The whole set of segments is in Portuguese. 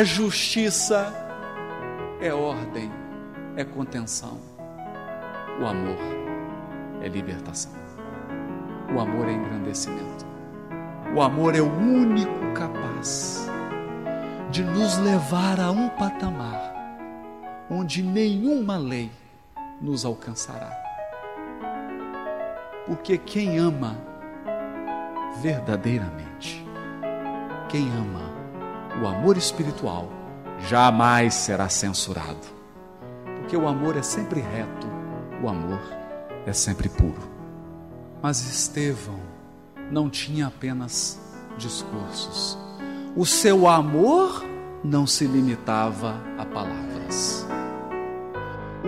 A justiça é ordem, é contenção. O amor é libertação. O amor é engrandecimento. O amor é o único capaz de nos levar a um patamar onde nenhuma lei nos alcançará. Porque quem ama verdadeiramente, quem ama o amor espiritual, jamais será censurado. Porque o amor é sempre reto, o amor é sempre puro. Mas Estevão não tinha apenas discursos. O seu amor não se limitava a palavras.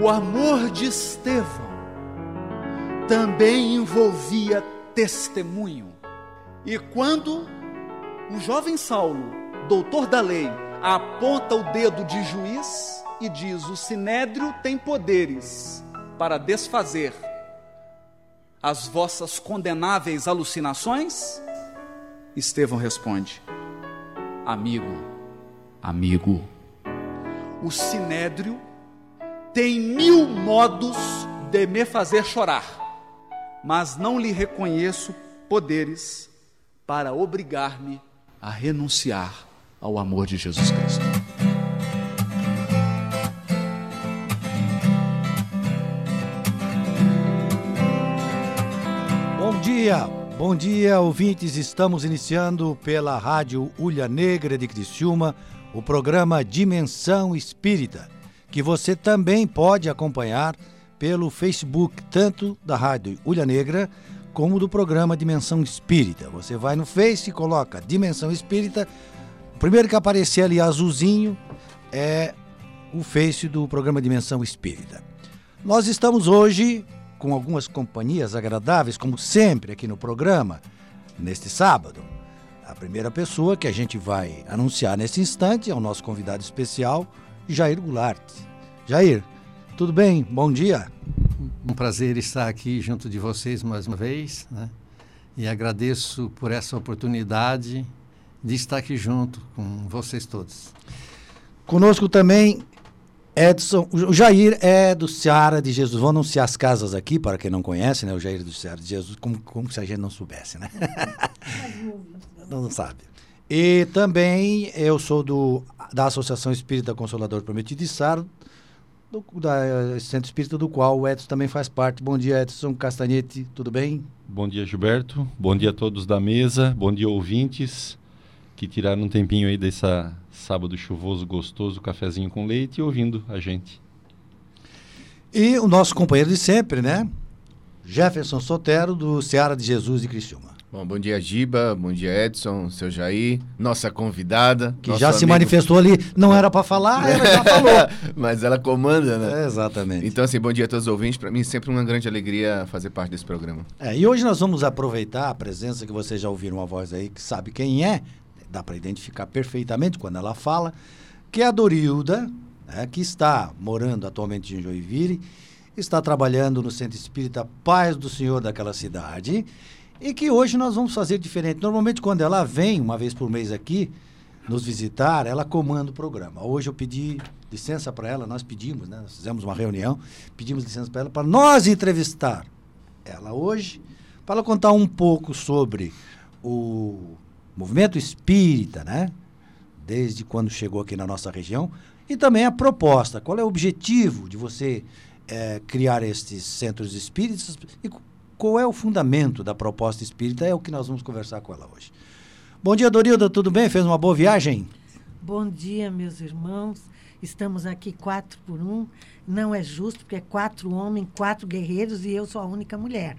O amor de Estevão também envolvia testemunho. E quando o jovem Saulo doutor da lei, aponta o dedo de juiz e diz: O sinédrio tem poderes para desfazer as vossas condenáveis alucinações? Estevão responde: Amigo, amigo, o sinédrio tem mil modos de me fazer chorar, mas não lhe reconheço poderes para obrigar-me a renunciar ao amor de Jesus Cristo. Bom dia, bom dia, ouvintes. Estamos iniciando pela Rádio Ulha Negra de Criciúma o programa Dimensão Espírita, que você também pode acompanhar pelo Facebook, tanto da Rádio Ulha Negra como do programa Dimensão Espírita. Você vai no Face e coloca Dimensão Espírita, primeiro que aparecer ali azulzinho é o Face do programa Dimensão Espírita. Nós estamos hoje com algumas companhias agradáveis, como sempre aqui no programa, neste sábado. A primeira pessoa que a gente vai anunciar nesse instante é o nosso convidado especial, Jair Goulart. Jair, tudo bem? Bom dia. Um prazer estar aqui junto de vocês mais uma vez, né? E agradeço por essa oportunidade de estar aqui junto com vocês todos. Conosco também Edson, o Jair é do Seara de Jesus. Vou anunciar as casas aqui, para quem não conhece, né? O Jair é do Seara de Jesus, como, como se a gente não soubesse, né? não, não sabe. E também eu sou do, da Associação Espírita Consolador Prometido de Saro, do da Centro Espírita do qual o Edson também faz parte. Bom dia, Edson Castanhete, tudo bem? Bom dia, Gilberto. Bom dia a todos da mesa. Bom dia, ouvintes que tiraram um tempinho aí dessa sábado chuvoso, gostoso, cafezinho com leite e ouvindo a gente. E o nosso companheiro de sempre, né? Jefferson Sotero, do Seara de Jesus e Criciúma. Bom, bom dia, Giba. Bom dia, Edson, seu Jair, nossa convidada. Que já amigo... se manifestou ali, não era para falar, ela já falou. Mas ela comanda, né? É, exatamente. Então, assim, bom dia a todos os ouvintes. Para mim, é sempre uma grande alegria fazer parte desse programa. É, e hoje nós vamos aproveitar a presença que vocês já ouviram uma voz aí que sabe quem é, dá para identificar perfeitamente quando ela fala, que é a Dorilda, né, que está morando atualmente em Joinville, está trabalhando no Centro Espírita Paz do Senhor daquela cidade, e que hoje nós vamos fazer diferente. Normalmente, quando ela vem uma vez por mês aqui nos visitar, ela comanda o programa. Hoje eu pedi licença para ela, nós pedimos, né? Nós fizemos uma reunião, pedimos licença para ela para nós entrevistar ela hoje, para ela contar um pouco sobre o movimento espírita, né? Desde quando chegou aqui na nossa região. E também a proposta. Qual é o objetivo de você é, criar estes centros espíritas? E qual é o fundamento da proposta espírita? É o que nós vamos conversar com ela hoje. Bom dia, Dorilda, tudo bem? Fez uma boa viagem? Bom dia, meus irmãos. Estamos aqui quatro por um. Não é justo, porque é quatro homens, quatro guerreiros e eu sou a única mulher.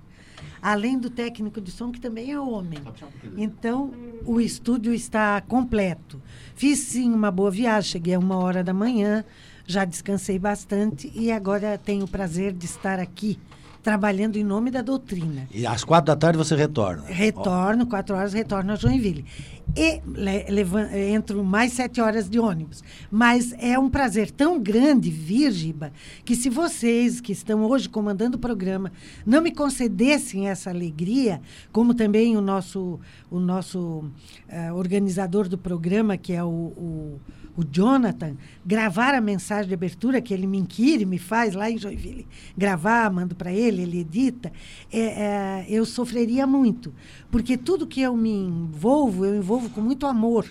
Além do técnico de som, que também é homem. Então, o estúdio está completo. Fiz sim uma boa viagem, cheguei a uma hora da manhã, já descansei bastante e agora tenho o prazer de estar aqui trabalhando em nome da doutrina. E às quatro da tarde você retorna? Retorno, quatro horas retorno a Joinville. E le, levan- entro mais sete horas de ônibus. Mas é um prazer tão grande vir, Giba, que se vocês que estão hoje comandando o programa não me concedessem essa alegria, como também o nosso, o nosso eh, organizador do programa, que é o, o o Jonathan, gravar a mensagem de abertura que ele me inquire, me faz lá em Joinville, gravar, mando para ele, ele edita, é, é, eu sofreria muito. Porque tudo que eu me envolvo, eu envolvo com muito amor.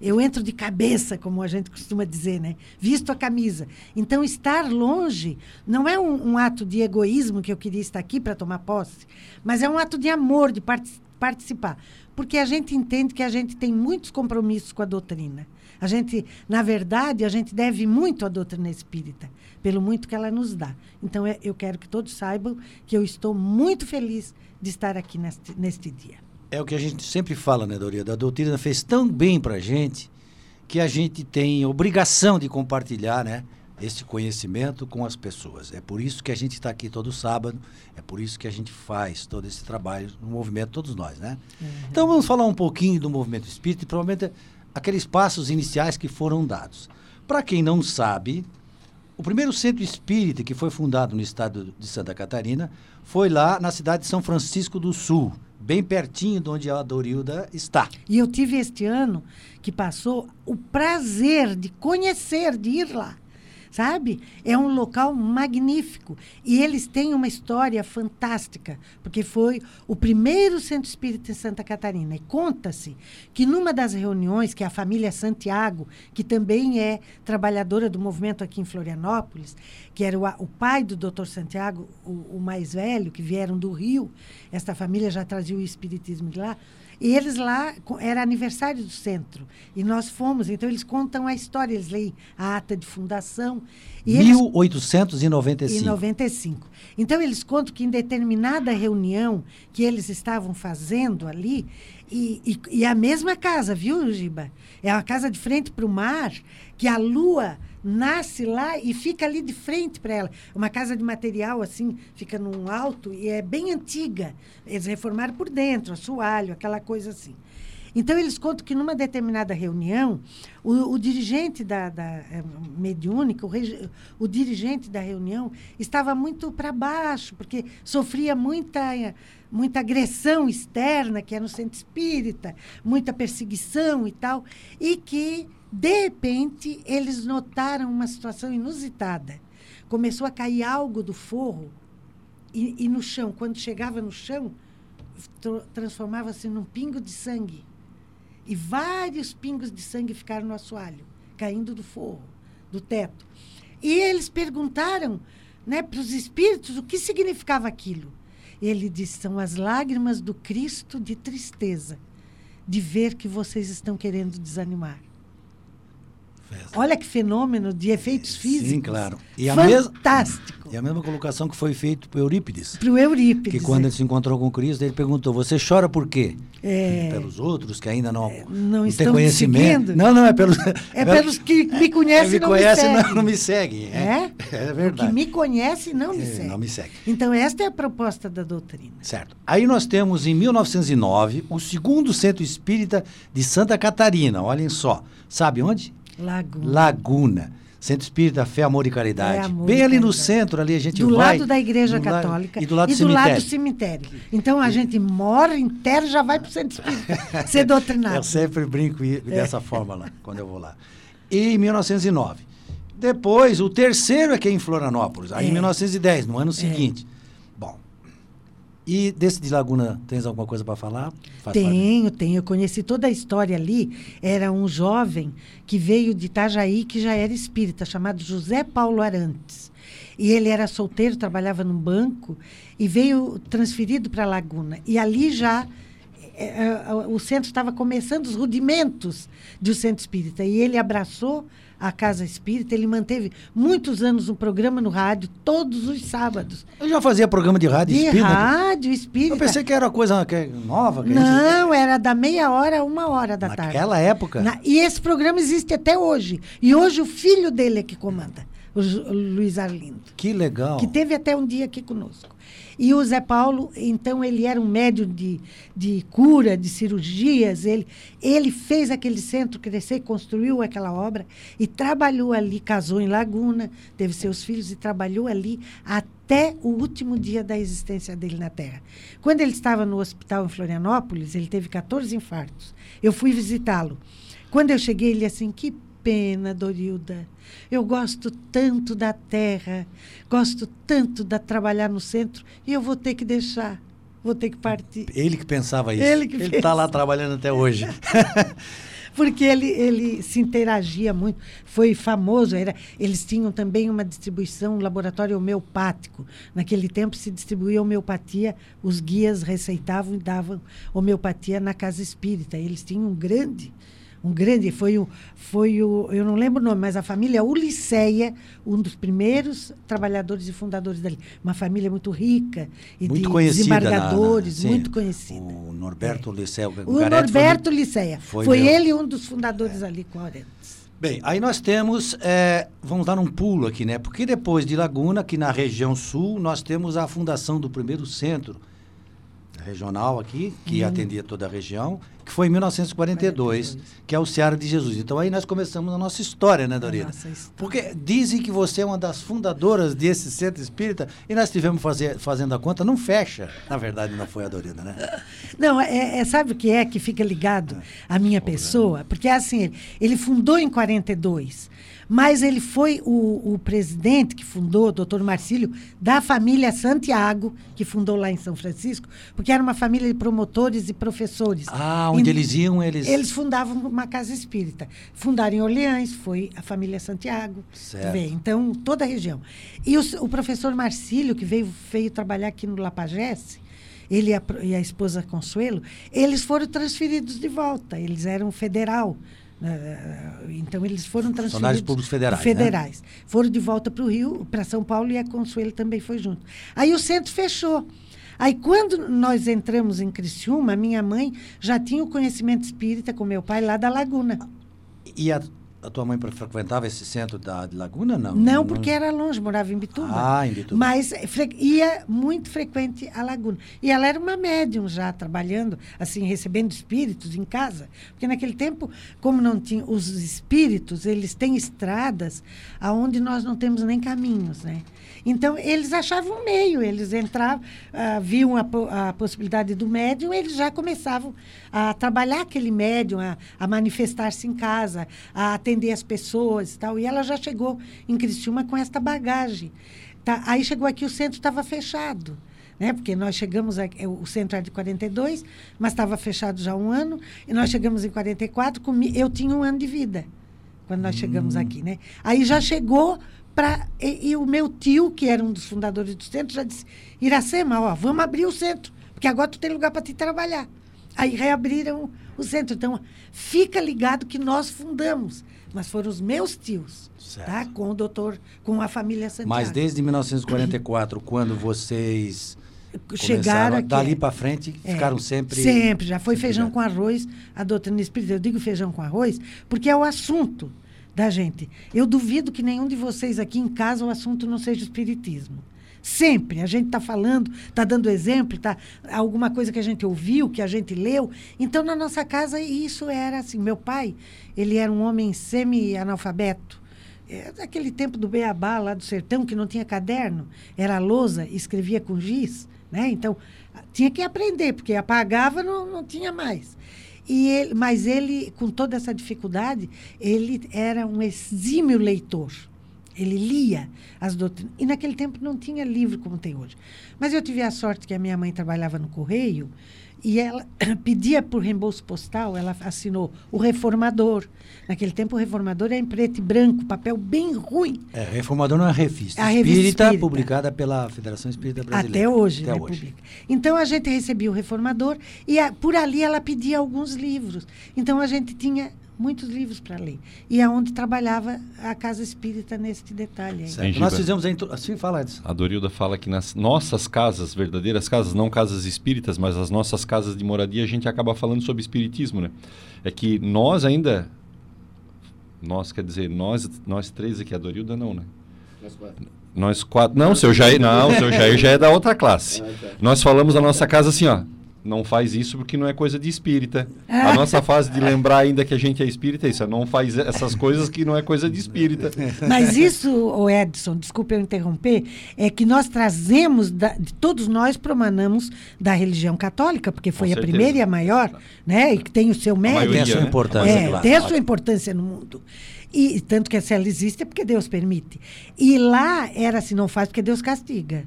Eu entro de cabeça, como a gente costuma dizer, né? Visto a camisa. Então, estar longe não é um, um ato de egoísmo que eu queria estar aqui para tomar posse, mas é um ato de amor, de partic- participar. Porque a gente entende que a gente tem muitos compromissos com a doutrina. A gente, na verdade, a gente deve muito à doutrina espírita, pelo muito que ela nos dá. Então, é- eu quero que todos saibam que eu estou muito feliz de estar aqui neste, neste dia. É o que a gente sempre fala, né, Doria? A doutrina fez tão bem pra gente que a gente tem obrigação de compartilhar, né? Esse conhecimento com as pessoas. É por isso que a gente está aqui todo sábado, é por isso que a gente faz todo esse trabalho no movimento, todos nós, né? Então vamos falar um pouquinho do movimento espírita e provavelmente aqueles passos iniciais que foram dados. Para quem não sabe, o primeiro centro espírita que foi fundado no estado de Santa Catarina foi lá na cidade de São Francisco do Sul, bem pertinho de onde a Dorilda está. E eu tive este ano que passou o prazer de conhecer, de ir lá. Sabe? É um local magnífico. E eles têm uma história fantástica, porque foi o primeiro centro espírita em Santa Catarina. E conta-se que numa das reuniões, que a família Santiago, que também é trabalhadora do movimento aqui em Florianópolis, que era o, o pai do doutor Santiago, o, o mais velho, que vieram do Rio, esta família já trazia o espiritismo de lá. E eles lá, era aniversário do centro. E nós fomos, então eles contam a história, eles leem a ata de fundação. E eles, 1895. em 95. Então, eles contam que em determinada reunião que eles estavam fazendo ali, e, e, e a mesma casa, viu, Giba? É uma casa de frente para o mar, que a lua nasce lá e fica ali de frente para ela. Uma casa de material, assim, fica num alto e é bem antiga. Eles reformaram por dentro, assoalho, aquela coisa assim. Então, eles contam que numa determinada reunião, o, o dirigente da, da eh, mediúnica, o, o dirigente da reunião, estava muito para baixo, porque sofria muita, eh, muita agressão externa, que é no centro espírita, muita perseguição e tal, e que, de repente, eles notaram uma situação inusitada. Começou a cair algo do forro e, e no chão, quando chegava no chão, transformava-se num pingo de sangue. E vários pingos de sangue ficaram no assoalho, caindo do forro, do teto. E eles perguntaram né, para os espíritos o que significava aquilo. Ele disse: são as lágrimas do Cristo de tristeza, de ver que vocês estão querendo desanimar. Olha que fenômeno de efeitos físicos. Sim, claro. E a, mes Fantástico. e a mesma colocação que foi feita por Eurípides. Para o Eurípides. Que quando né? ele se encontrou com Cristo, ele perguntou: Você chora por quê? É. Pelos outros que ainda não, não têm estão me conhecimento. Não, não, é pelos. É pelos que me conhecem me e não não, seguem. não me seguem. É, É? é O verdade. que me conhece não me É, segue. não me segue. Então, esta é a proposta da doutrina. Certo. Aí nós temos, em 1909, o segundo centro espírita de Santa Catarina. Olhem só. Sabe onde? Laguna. Laguna. Centro Espírita Fé, Amor e Caridade. É, Amor Bem e ali no Caridade. centro, ali a gente do vai. lado da Igreja do Católica e do lado do do cemitério. lado do cemitério. Então, a gente mora inteiro já vai para o centro espírita ser doutrinado. Eu sempre brinco dessa forma lá, quando eu vou lá. E em 1909. Depois, o terceiro é que é em Florianópolis, aí em É. 1910, no ano seguinte. E desse de Laguna, tens alguma coisa para falar? Faz parte. Tenho, tenho. Eu conheci toda a história ali. Era um jovem que veio de Itajaí, que já era espírita, chamado José Paulo Arantes. E ele era solteiro, trabalhava num banco e veio transferido para Laguna. E ali já é, é, o centro estava começando os rudimentos do centro espírita. E ele abraçou a Casa Espírita, ele manteve muitos anos um programa no rádio, todos os sábados. Eu já fazia programa de rádio De espírita. rádio espírita. Eu pensei que era coisa que- nova. Que Não, era da meia hora a uma hora da tarde. Naquela época. Na- e esse programa existe até hoje. E hoje o filho dele é que comanda, o Luiz Arlindo. Que legal. Que teve até um dia aqui conosco. E o Zé Paulo, então, ele era um médium de, de cura, de cirurgias. Ele, ele fez aquele centro crescer, construiu aquela obra e trabalhou ali, casou em Laguna, teve seus filhos e trabalhou ali até o último dia da existência dele na Terra. Quando ele estava no hospital em Florianópolis, ele teve 14 infartos. Eu fui visitá-lo. Quando eu cheguei, ele assim, que pena, Dorilda. Eu gosto tanto da terra, gosto tanto de trabalhar no centro e eu vou ter que deixar, vou ter que partir. Ele que pensava isso. Ele que Ele está lá trabalhando até hoje. Porque ele, ele se interagia muito, foi famoso. Era, eles tinham também uma distribuição, um laboratório homeopático. Naquele tempo se distribuía homeopatia, os guias receitavam e davam homeopatia na casa espírita. Eles tinham um grande, um grande, foi o, foi o, eu não lembro o nome, mas a família Uliceia, um dos primeiros trabalhadores e fundadores dali. Uma família muito rica e muito de conhecida. na- na- desembargadores, sim, muito conhecida. O Norberto Liceu. O Garete foi Norberto Liceia. foi Foi, meu- ele um dos fundadores ali com a Aurentes. Bem, aí nós temos, é, vamos dar um pulo aqui, né? Porque depois de Laguna, aqui na região sul, nós temos a fundação do primeiro centro regional aqui, que atendia toda a região, que foi em 1942, que é o Seara de Jesus. Então aí nós começamos a nossa história, né, Dorina? nossa história. Porque dizem que você é uma das fundadoras desse centro espírita e nós tivemos fazer, fazendo a conta, não fecha. Na verdade, não foi a Dorina, né? Não, é, é- sabe o que é que fica ligado à minha pessoa? Porque assim, ele, ele fundou em 42, mas ele foi o, o presidente que fundou, o doutor Marcílio, da família Santiago, que fundou lá em São Francisco, porque era uma família de promotores e professores. Ah, onde E- eles iam, eles... Eles fundavam uma casa espírita. Fundaram em Orleans, foi a família Santiago. Certo. Então, toda a região. E o, o professor Marcílio, que veio, veio trabalhar aqui no Lapagesse, ele e a, e a esposa Consuelo, eles foram transferidos de volta. Eles eram federal. Eh, Então, eles foram transferidos. Funcionários públicos federais, né? Federais. Foram de volta para o Rio, para São Paulo, e a Consuelo também foi junto. Aí o centro fechou. Aí, quando nós entramos em Criciúma, minha mãe já tinha o conhecimento espírita com meu pai lá da Laguna. E a, a tua mãe frequentava esse centro da de Laguna, não? Não, porque era longe, morava em Bituba. Ah, em Bituba. Mas ia muito frequente à Laguna. E ela era uma médium já, trabalhando, assim, recebendo espíritos em casa. Porque naquele tempo, como não tinha os espíritos, eles têm estradas aonde nós não temos nem caminhos, né? Então, eles achavam um meio, eles entravam, ah, viam a, a possibilidade do médium, eles já começavam a trabalhar aquele médium, a, a manifestar-se em casa, a atender as pessoas e tal. E ela já chegou em Criciúma com esta bagagem. Tá, aí chegou aqui, o centro estava fechado. Né? Porque nós chegamos, aqui, o centro era de 42, mas estava fechado já um ano, e nós chegamos em 44, comi, eu tinha um ano de vida quando nós chegamos aqui, né? Aí já chegou e, e o meu tio, que era um dos fundadores do centro, já disse: Iracema, ó, vamos abrir o centro, porque agora tu tem lugar para te trabalhar. Aí reabriram o centro. Então, fica ligado que nós fundamos, mas foram os meus tios, Certo. tá? Com o doutor, com a família Santiago. Mas desde 1944, quando vocês chegaram aqui. dali para frente, É, ficaram sempre... Sempre, já foi sempre feijão ligados. com arroz, a doutrina espírita. Eu digo feijão com arroz porque é o assunto da gente. Eu duvido que nenhum de vocês aqui em casa o assunto não seja espiritismo. Sempre. A gente está falando, está dando exemplo, tá, alguma coisa que a gente ouviu, que a gente leu. Então, na nossa casa, isso era assim. Meu pai, ele era um homem semi-analfabeto. É daquele tempo do Beabá, lá do sertão, que não tinha caderno, era lousa, escrevia com giz. Né? Então, tinha que aprender, porque apagava, não, não tinha mais. E ele, mas ele, com toda essa dificuldade, ele era um exímio leitor. Ele lia as doutrinas. E naquele tempo não tinha livro como tem hoje. Mas eu tive a sorte que a minha mãe trabalhava no Correio e ela pedia por reembolso postal, ela assinou o Reformador. Naquele tempo, o Reformador é em preto e branco, papel bem ruim. É, Reformador não é revista. A revista espírita, espírita. publicada pela Federação Espírita Brasileira. Até hoje, Até né, hoje. publica. Então a gente recebia o Reformador e a- por ali ela pedia alguns livros. Então a gente tinha muitos livros para ler. E é onde trabalhava a Casa Espírita neste detalhe. aí. Certo. Nós fizemos a intro... Assim fala, Edson. A Dorilda fala que nas nossas casas, verdadeiras casas, não casas espíritas, mas as nossas casas de moradia, a gente acaba falando sobre espiritismo, né? É que nós ainda, nós quer dizer, nós, nós três aqui, a Dorilda não, né? Nós quatro, não, o seu Jair, não, o seu Jair já é da outra classe. Nós falamos na nossa casa assim, ó, não faz isso porque não é coisa de espírita. A nossa fase de lembrar ainda que a gente é espírita é isso, não faz essas coisas que não é coisa de espírita. Mas isso, o Edson, desculpe eu interromper, é que nós trazemos, da- de todos nós promanamos da religião católica, porque foi a maioria e a maior, né? E que tem o seu mérito. maioria, Tem a sua né? importância, É, claro. tem a sua importância no mundo. E tanto que se ela existe é porque Deus permite. E lá era assim, não faz porque Deus castiga.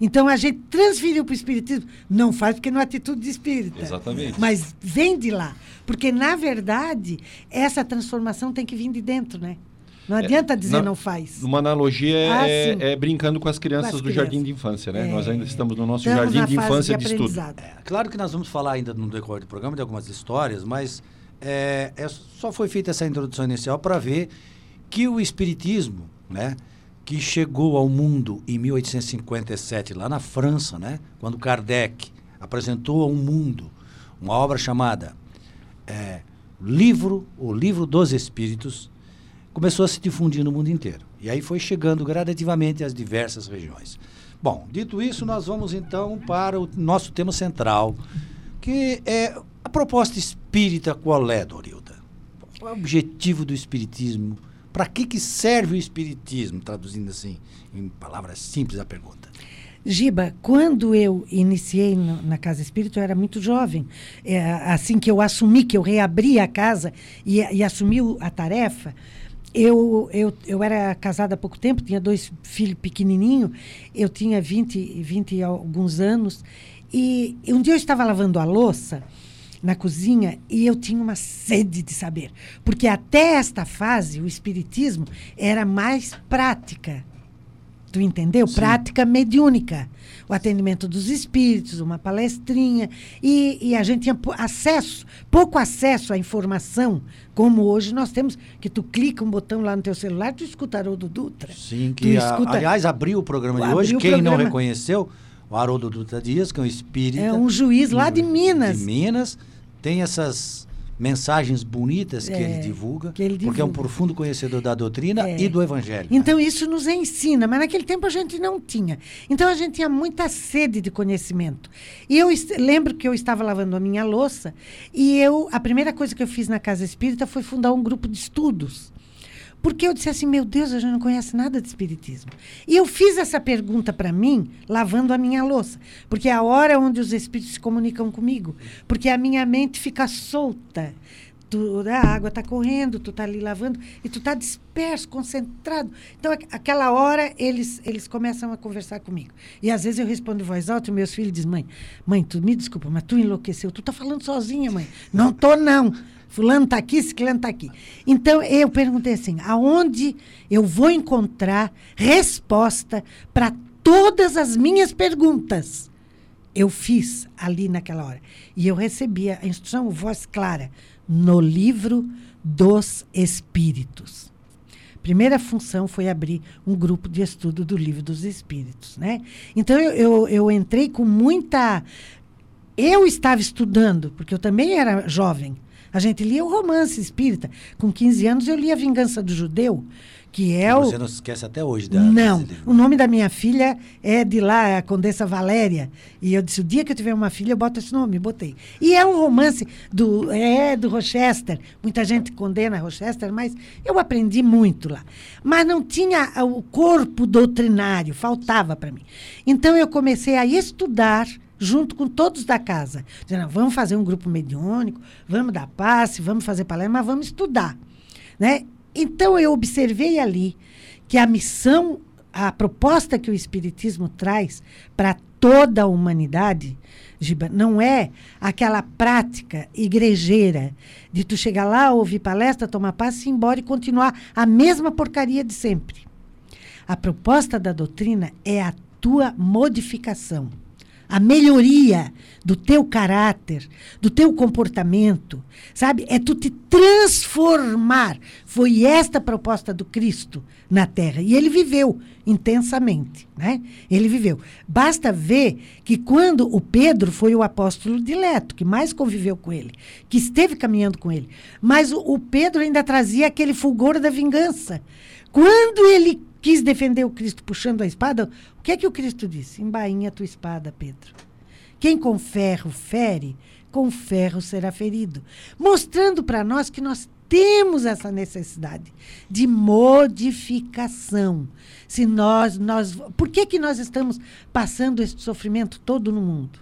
Então a gente transferiu para o Espiritismo, não faz porque não é atitude de espírita. Exatamente. Mas vem de lá. Porque, na verdade, essa transformação tem que vir de dentro, né? Não adianta dizer na- não faz. Uma analogia é, Ah, é- é brincando com as crianças Com as do jardim crianças. de infância, né? É. Nós ainda estamos no nosso Estamos jardim de infância de, estudo. aprendizado. É, claro que nós vamos falar ainda no decorrer do programa de algumas histórias, mas é, é- só foi feita essa introdução inicial para ver que o Espiritismo, né, que chegou ao mundo em 1857, lá na França, né, quando Kardec apresentou ao mundo uma obra chamada é, Livro, o Livro dos Espíritos, começou a se difundir no mundo inteiro. E aí foi chegando gradativamente às diversas regiões. Bom, dito isso, nós vamos então para o nosso tema central, que é a proposta espírita qual é, Dorilda? Qual é o objetivo do espiritismo? Para que, que serve o espiritismo? Traduzindo assim, em palavras simples a pergunta. Giba, quando eu iniciei no- na Casa Espírita, eu era muito jovem. É, assim que eu assumi, que eu reabri a casa e, e assumi a tarefa, eu, eu, eu era casada há pouco tempo, tinha dois filhos pequenininhos, eu tinha 20, 20 e alguns anos, e um dia eu estava lavando a louça na cozinha e eu tinha uma sede de saber. Porque até esta fase, o espiritismo era mais prática. Tu entendeu? Prática mediúnica. O atendimento dos espíritos, uma palestrinha. E, e a gente tinha acesso, pouco acesso à informação, como hoje nós temos, que tu clica um botão lá no teu celular, tu escuta Haroldo Dutra. Sim, que a- escuta- aliás abriu o programa de hoje. Quem não programa. reconheceu, o Haroldo Dutra Dias, que é um espírita. É um juiz lá de Minas. De Minas. Tem essas mensagens bonitas que É, ele divulga, que ele porque é um divulga. profundo conhecedor da doutrina É. e do evangelho. né? Então, isso nos ensina, mas naquele tempo a gente não tinha. Então, a gente tinha muita sede de conhecimento. E eu lembro que eu estava lavando a minha louça e eu, a primeira coisa que eu fiz na Casa Espírita foi fundar um grupo de estudos. Porque eu disse assim, meu Deus, a gente não conhece nada de espiritismo. E eu fiz essa pergunta para mim, lavando a minha louça. Porque é a hora onde os espíritos se comunicam comigo. Porque a minha mente fica solta. Tu, a água está correndo, tu está ali lavando, e tu está disperso, concentrado. Então, aqu- aquela hora, eles, eles começam a conversar comigo. E às vezes eu respondo em voz alta e meus filhos dizem, mãe, mãe, tu me desculpa, mas tu enlouqueceu. Tu está falando sozinha, mãe. Não tô, não. Fulano está aqui, ciclano está aqui. Então, eu perguntei assim, aonde eu vou encontrar resposta para todas as minhas perguntas? Eu fiz ali naquela hora. E eu recebi a instrução, voz clara, no livro dos Espíritos. Primeira função foi abrir um grupo de estudo do livro dos Espíritos. Né? Então, eu, eu, eu entrei com muita. Eu estava estudando, porque eu também era jovem. A gente lia o romance espírita. Com 15 anos, eu lia A Vingança do Judeu, que é o. Você não se esquece até hoje da Não, o nome da minha filha é de lá, é a Condessa Valéria. E eu disse, o dia que eu tiver uma filha, eu boto esse nome, botei. E é um romance do, é, do Rochester. Muita gente condena Rochester, mas eu aprendi muito lá. Mas não tinha o corpo doutrinário, faltava para mim. Então eu comecei a estudar junto com todos da casa. Dizendo, vamos fazer um grupo mediúnico, vamos dar passe, vamos fazer palestra, mas vamos estudar. Né? Então eu observei ali que a missão, a proposta que o Espiritismo traz para toda a humanidade, Giba, não é aquela prática igrejeira de tu chegar lá, ouvir palestra, tomar passe, ir embora e continuar a mesma porcaria de sempre. A proposta da doutrina é a tua modificação a melhoria do teu caráter, do teu comportamento, sabe? É tu te transformar. Foi esta a proposta do Cristo na Terra. E ele viveu intensamente, né? Ele viveu. Basta ver que quando o Pedro foi o apóstolo dileto, que mais conviveu com ele, que esteve caminhando com ele, mas o, o Pedro ainda trazia aquele fulgor da vingança. Quando ele quis defender o Cristo puxando a espada, o que é que o Cristo disse? Embainha a tua espada, Pedro. Quem com ferro fere, com ferro será ferido. Mostrando para nós que nós temos essa necessidade de modificação. Se nós, nós, por que, que nós estamos passando esse sofrimento todo no mundo?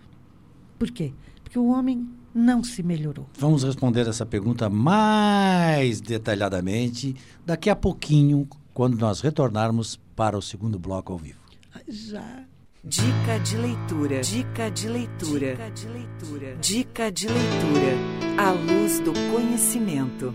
Por quê? Porque o homem não se melhorou. Vamos responder essa pergunta mais detalhadamente daqui a pouquinho, quando nós retornarmos para o segundo bloco ao vivo. Já. Dica de leitura. Dica de leitura. Dica de leitura. Dica de leitura. A luz do conhecimento.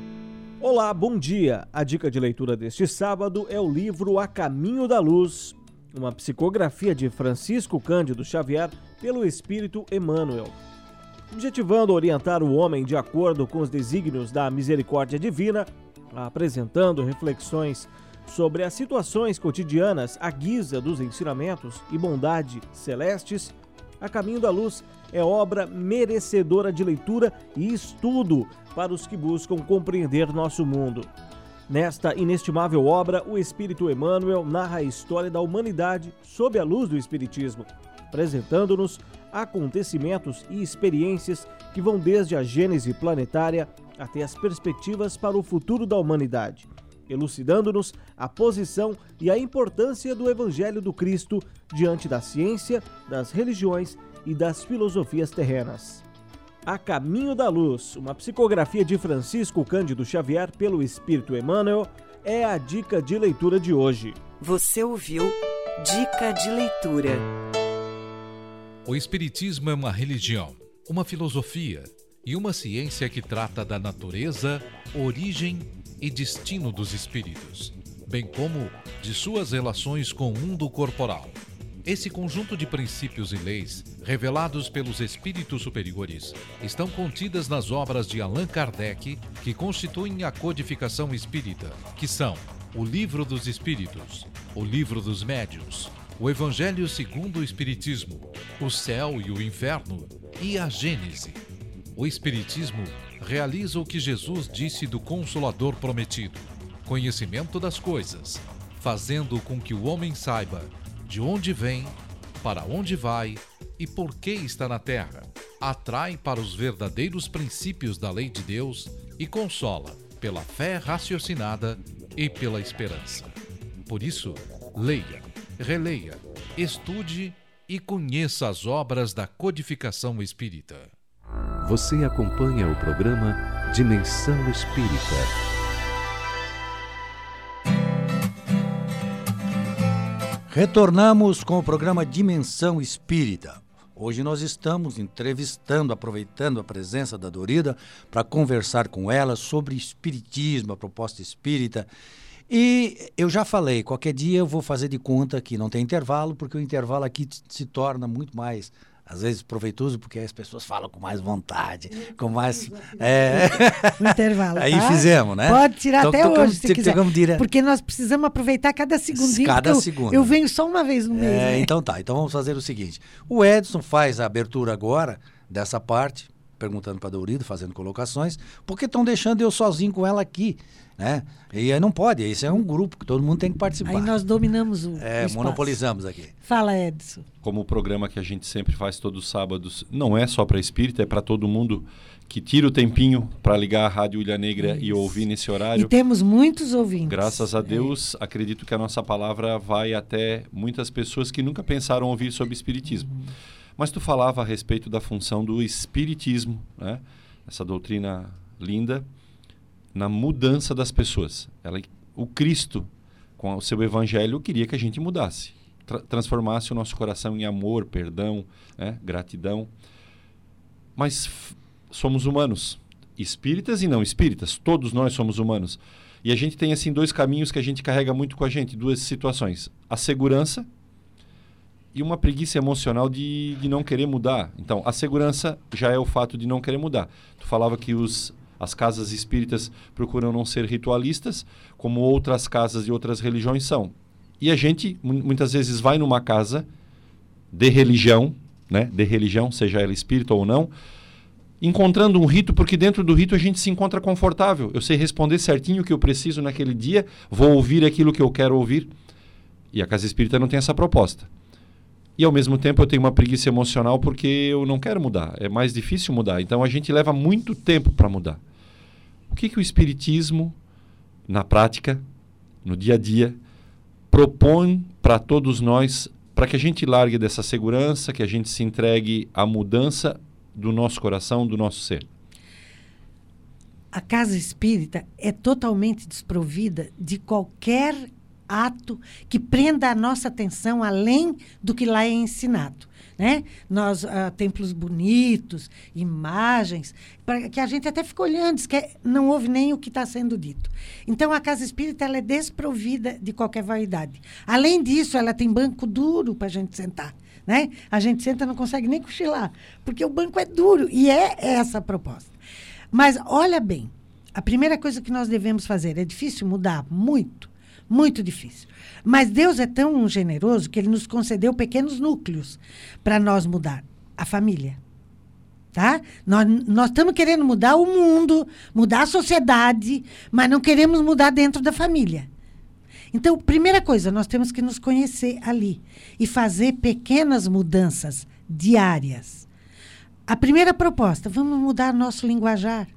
Olá, bom dia. A dica de leitura deste sábado é o livro A Caminho da Luz, uma psicografia de Francisco Cândido Xavier pelo Espírito Emmanuel. Objetivando orientar o homem de acordo com os desígnios da misericórdia divina, apresentando reflexões sobre as situações cotidianas à guisa dos ensinamentos e bondade celestes, A Caminho da Luz é obra merecedora de leitura e estudo para os que buscam compreender nosso mundo. Nesta inestimável obra, o Espírito Emmanuel narra a história da humanidade sob a luz do Espiritismo, apresentando-nos acontecimentos e experiências que vão desde a gênese planetária até as perspectivas para o futuro da humanidade elucidando-nos a posição e a importância do Evangelho do Cristo diante da ciência, das religiões e das filosofias terrenas. A Caminho da Luz, uma psicografia de Francisco Cândido Xavier pelo Espírito Emmanuel, é a dica de leitura de hoje. Você ouviu Dica de Leitura. O Espiritismo é uma religião, uma filosofia e uma ciência que trata da natureza, origem e destino dos espíritos, bem como de suas relações com o mundo corporal. Esse conjunto de princípios e leis, revelados pelos espíritos superiores, estão contidas nas obras de Allan Kardec, que constituem a codificação espírita, que são o Livro dos Espíritos, o Livro dos Médios, o Evangelho segundo o Espiritismo, o Céu e o Inferno e a Gênese. O Espiritismo realiza o que Jesus disse do Consolador prometido: conhecimento das coisas, fazendo com que o homem saiba de onde vem, para onde vai e por que está na terra. Atrai para os verdadeiros princípios da lei de Deus e consola pela fé raciocinada e pela esperança. Por isso, leia, releia, estude e conheça as obras da codificação espírita. Você acompanha o programa Dimensão Espírita. Retornamos com o programa Dimensão Espírita. Hoje nós estamos entrevistando, aproveitando a presença da Dorida para conversar com ela sobre espiritismo, a proposta espírita. E eu já falei, qualquer dia eu vou fazer de conta que não tem intervalo, porque o intervalo aqui se torna muito mais às vezes proveitoso porque as pessoas falam com mais vontade, com mais é... intervalo. Aí tá? fizemos, né? Pode tirar então, até tocamos, hoje se quiser. Dire... Porque nós precisamos aproveitar cada segundinho. Cada segundo. Eu venho só uma vez no mês. É, né? Então tá. Então vamos fazer o seguinte: o Edson faz a abertura agora dessa parte, perguntando para a Dourido, fazendo colocações, porque estão deixando eu sozinho com ela aqui né? E aí não pode, isso é um grupo que todo mundo tem que participar. Aí nós dominamos o. É, o monopolizamos aqui. Fala, Edson. Como o programa que a gente sempre faz todos os sábados, não é só para espírita, é para todo mundo que tira o tempinho para ligar a Rádio Ilha Negra isso. e ouvir nesse horário. E temos muitos ouvintes. Graças a Deus, é. acredito que a nossa palavra vai até muitas pessoas que nunca pensaram ouvir sobre espiritismo. Uhum. Mas tu falava a respeito da função do espiritismo, né? Essa doutrina linda na mudança das pessoas. Ela, o Cristo com o seu evangelho, queria que a gente mudasse, tra transformasse o nosso coração em amor, perdão, né, gratidão. Mas somos humanos, espíritas e não espíritas, todos nós somos humanos. E a gente tem assim dois caminhos que a gente carrega muito com a gente, duas situações: a segurança e uma preguiça emocional de, de não querer mudar. Então, a segurança já é o fato de não querer mudar. Tu falava que os, as casas espíritas procuram não ser ritualistas, como outras casas de outras religiões são. E a gente muitas vezes vai numa casa de religião, né, de religião, seja ela espírita ou não, encontrando um rito, porque dentro do rito a gente se encontra confortável. Eu sei responder certinho o que eu preciso naquele dia, vou ouvir aquilo que eu quero ouvir. E a casa espírita não tem essa proposta. E ao mesmo tempo eu tenho uma preguiça emocional porque eu não quero mudar. É mais difícil mudar. Então a gente leva muito tempo para mudar. O que, que o Espiritismo, na prática, no dia a dia, propõe para todos nós para que a gente largue dessa segurança, que a gente se entregue à mudança do nosso coração, do nosso ser? A casa espírita é totalmente desprovida de qualquer ato que prenda a nossa atenção além do que lá é ensinado. Né? Nós, uh, templos bonitos, imagens, para que a gente até fica olhando, que é, não ouve nem o que está sendo dito. Então, a casa espírita ela é desprovida de qualquer vaidade. Além disso, ela tem banco duro para a gente sentar. Né? A gente senta não consegue nem cochilar, porque o banco é duro, e é essa a proposta. Mas, olha bem, a primeira coisa que nós devemos fazer, é difícil mudar? Muito muito difícil. Mas Deus é tão generoso que ele nos concedeu pequenos núcleos para nós mudar a família. Tá? Nós, nós estamos querendo mudar o mundo, mudar a sociedade, mas não queremos mudar dentro da família. Então, primeira coisa, nós temos que nos conhecer ali e fazer pequenas mudanças diárias. A primeira proposta, vamos mudar nosso linguajar.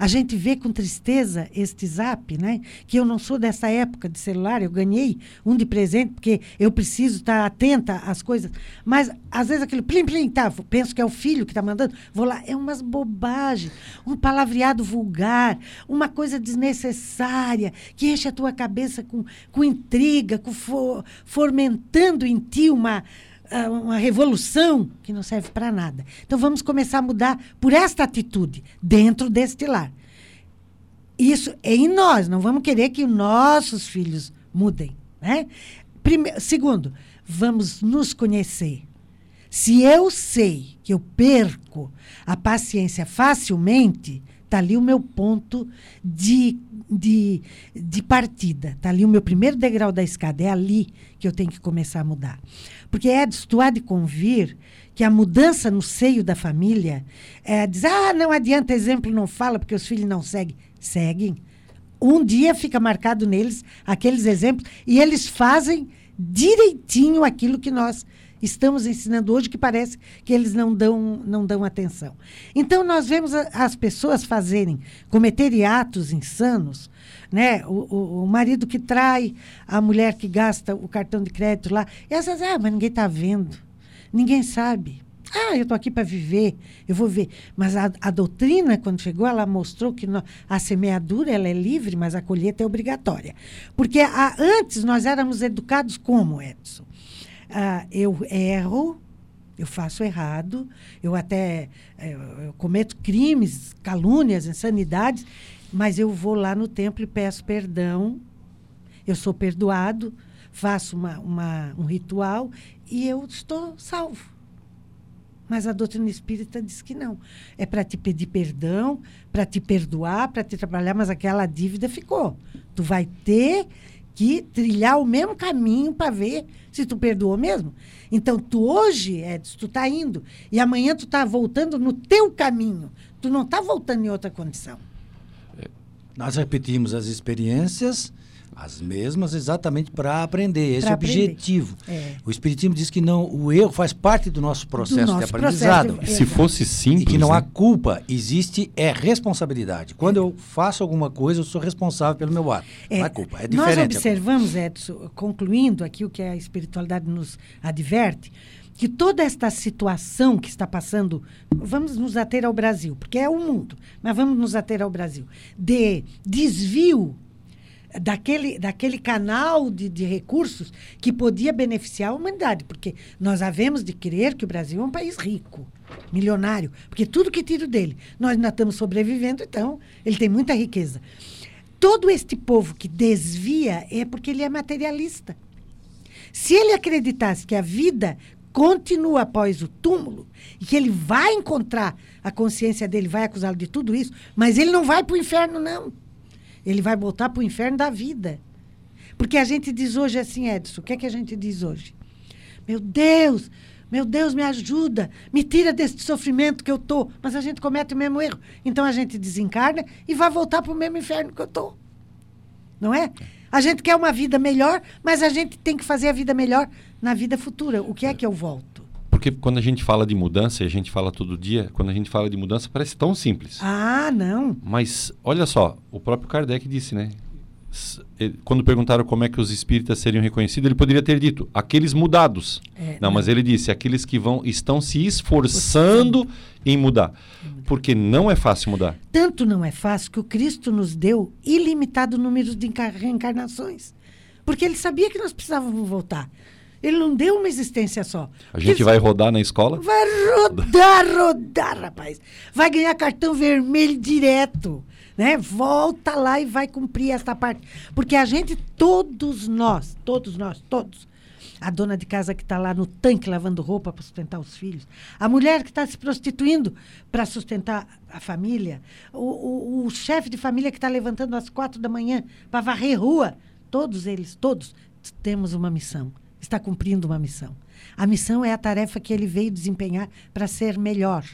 A gente vê com tristeza este zap, né? Que eu não sou dessa época de celular, eu ganhei um de presente, porque eu preciso estar atenta às coisas. Mas, às vezes, aquele plim, plim, tá, penso que é o filho que está mandando, vou lá, é umas bobagens, um palavreado vulgar, uma coisa desnecessária, que enche a tua cabeça com, com intriga, com for, fomentando em ti uma uma revolução que não serve para nada. Então vamos começar a mudar por esta atitude dentro deste lar. Isso é em nós, não vamos querer que nossos filhos mudem. Né? Primeiro, segundo, vamos nos conhecer. Se eu sei que eu perco a paciência facilmente, está ali o meu ponto de, de, de partida. Está ali o meu primeiro degrau da escada. É ali que eu tenho que começar a mudar. Porque, Edson, tu há de convir que a mudança no seio da família é dizer, ah, não adianta, exemplo não fala, porque os filhos não seguem. Seguem. Um dia fica marcado neles aqueles exemplos e eles fazem direitinho aquilo que nós estamos ensinando hoje, que parece que eles não dão, não dão atenção. Então, nós vemos a, as pessoas fazerem, cometerem atos insanos, né? O, o, o, marido que trai, a mulher que gasta o cartão de crédito lá. E essas, ah, mas ninguém está vendo. Ninguém sabe. Ah, eu estou aqui para viver, eu vou ver. Mas a, a, doutrina, quando chegou, ela mostrou que no, a semeadura ela é livre, mas a colheita é obrigatória. Porque a, antes nós éramos educados como, Edson? Ah, eu erro, eu faço errado, eu até eh, eu cometo crimes, calúnias, insanidades, mas eu vou lá no templo e peço perdão, eu sou perdoado, faço uma, uma, um ritual e eu estou salvo. Mas a doutrina espírita diz que não. É para te pedir perdão, para te perdoar, para te trabalhar, mas aquela dívida ficou. Tu vai ter que trilhar o mesmo caminho para ver se tu perdoou mesmo. Então, tu hoje, Edson, tu está indo e amanhã tu está voltando no teu caminho. Tu não está voltando em outra condição. Nós repetimos as experiências, as mesmas, exatamente para aprender. Esse é o objetivo. É. O Espiritismo diz que não, o erro faz parte do nosso processo do nosso de aprendizado. Processo de... Se fosse simples. E que não né? há culpa, existe é responsabilidade. Quando eu faço alguma coisa, eu sou responsável pelo meu ato. É, não é culpa, é diferente. Nós observamos, Edson, concluindo aqui o que a espiritualidade nos adverte, que toda esta situação que está passando, vamos nos ater ao Brasil, porque é o mundo, mas vamos nos ater ao Brasil, de desvio daquele, daquele canal de, de recursos que podia beneficiar a humanidade. Porque nós havemos de crer que o Brasil é um país rico, milionário. Porque tudo que tiro dele, nós ainda estamos sobrevivendo, então ele tem muita riqueza. Todo este povo que desvia é porque ele é materialista. Se ele acreditasse que a vida continua após o túmulo e que ele vai encontrar a consciência dele, vai acusá-lo de tudo isso, mas ele não vai para o inferno, não. Ele vai voltar para o inferno da vida. Porque a gente diz hoje assim, Edson, o que é que a gente diz hoje? Meu Deus, meu Deus, me ajuda, me tira desse sofrimento que eu tô. Mas a gente comete o mesmo erro. Então a gente desencarna e vai voltar para o mesmo inferno que eu tô. Não é? A gente quer uma vida melhor, mas a gente tem que fazer a vida melhor na vida futura. O que é que eu volto? Porque quando a gente fala de mudança, e a gente fala todo dia, quando a gente fala de mudança parece tão simples. Ah, não. Mas olha só, o próprio Kardec disse, né? Quando perguntaram como é que os espíritas seriam reconhecidos, ele poderia ter dito aqueles mudados. É, não, mas ele disse aqueles que vão estão se esforçando em mudar, porque não é fácil mudar. Tanto não é fácil que o Cristo nos deu ilimitado número de encar- reencarnações. Porque ele sabia que nós precisávamos voltar. Ele não deu uma existência só. A gente vai rodar na escola? Vai rodar, rodar, rapaz. Vai ganhar cartão vermelho direto. Né? Volta lá e vai cumprir essa parte. Porque a gente, todos nós, todos nós, todos. A dona de casa que está lá no tanque lavando roupa para sustentar os filhos. A mulher que está se prostituindo para sustentar a família. O, o- o chefe de família que está levantando às quatro da manhã para varrer rua. Todos eles, todos, temos uma missão. Está cumprindo uma missão. A missão é a tarefa que ele veio desempenhar para ser melhor.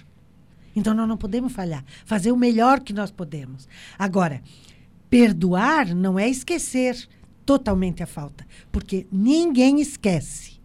Então nós não podemos falhar. Fazer o melhor que nós podemos. Agora, perdoar não é esquecer totalmente a falta. Porque ninguém esquece.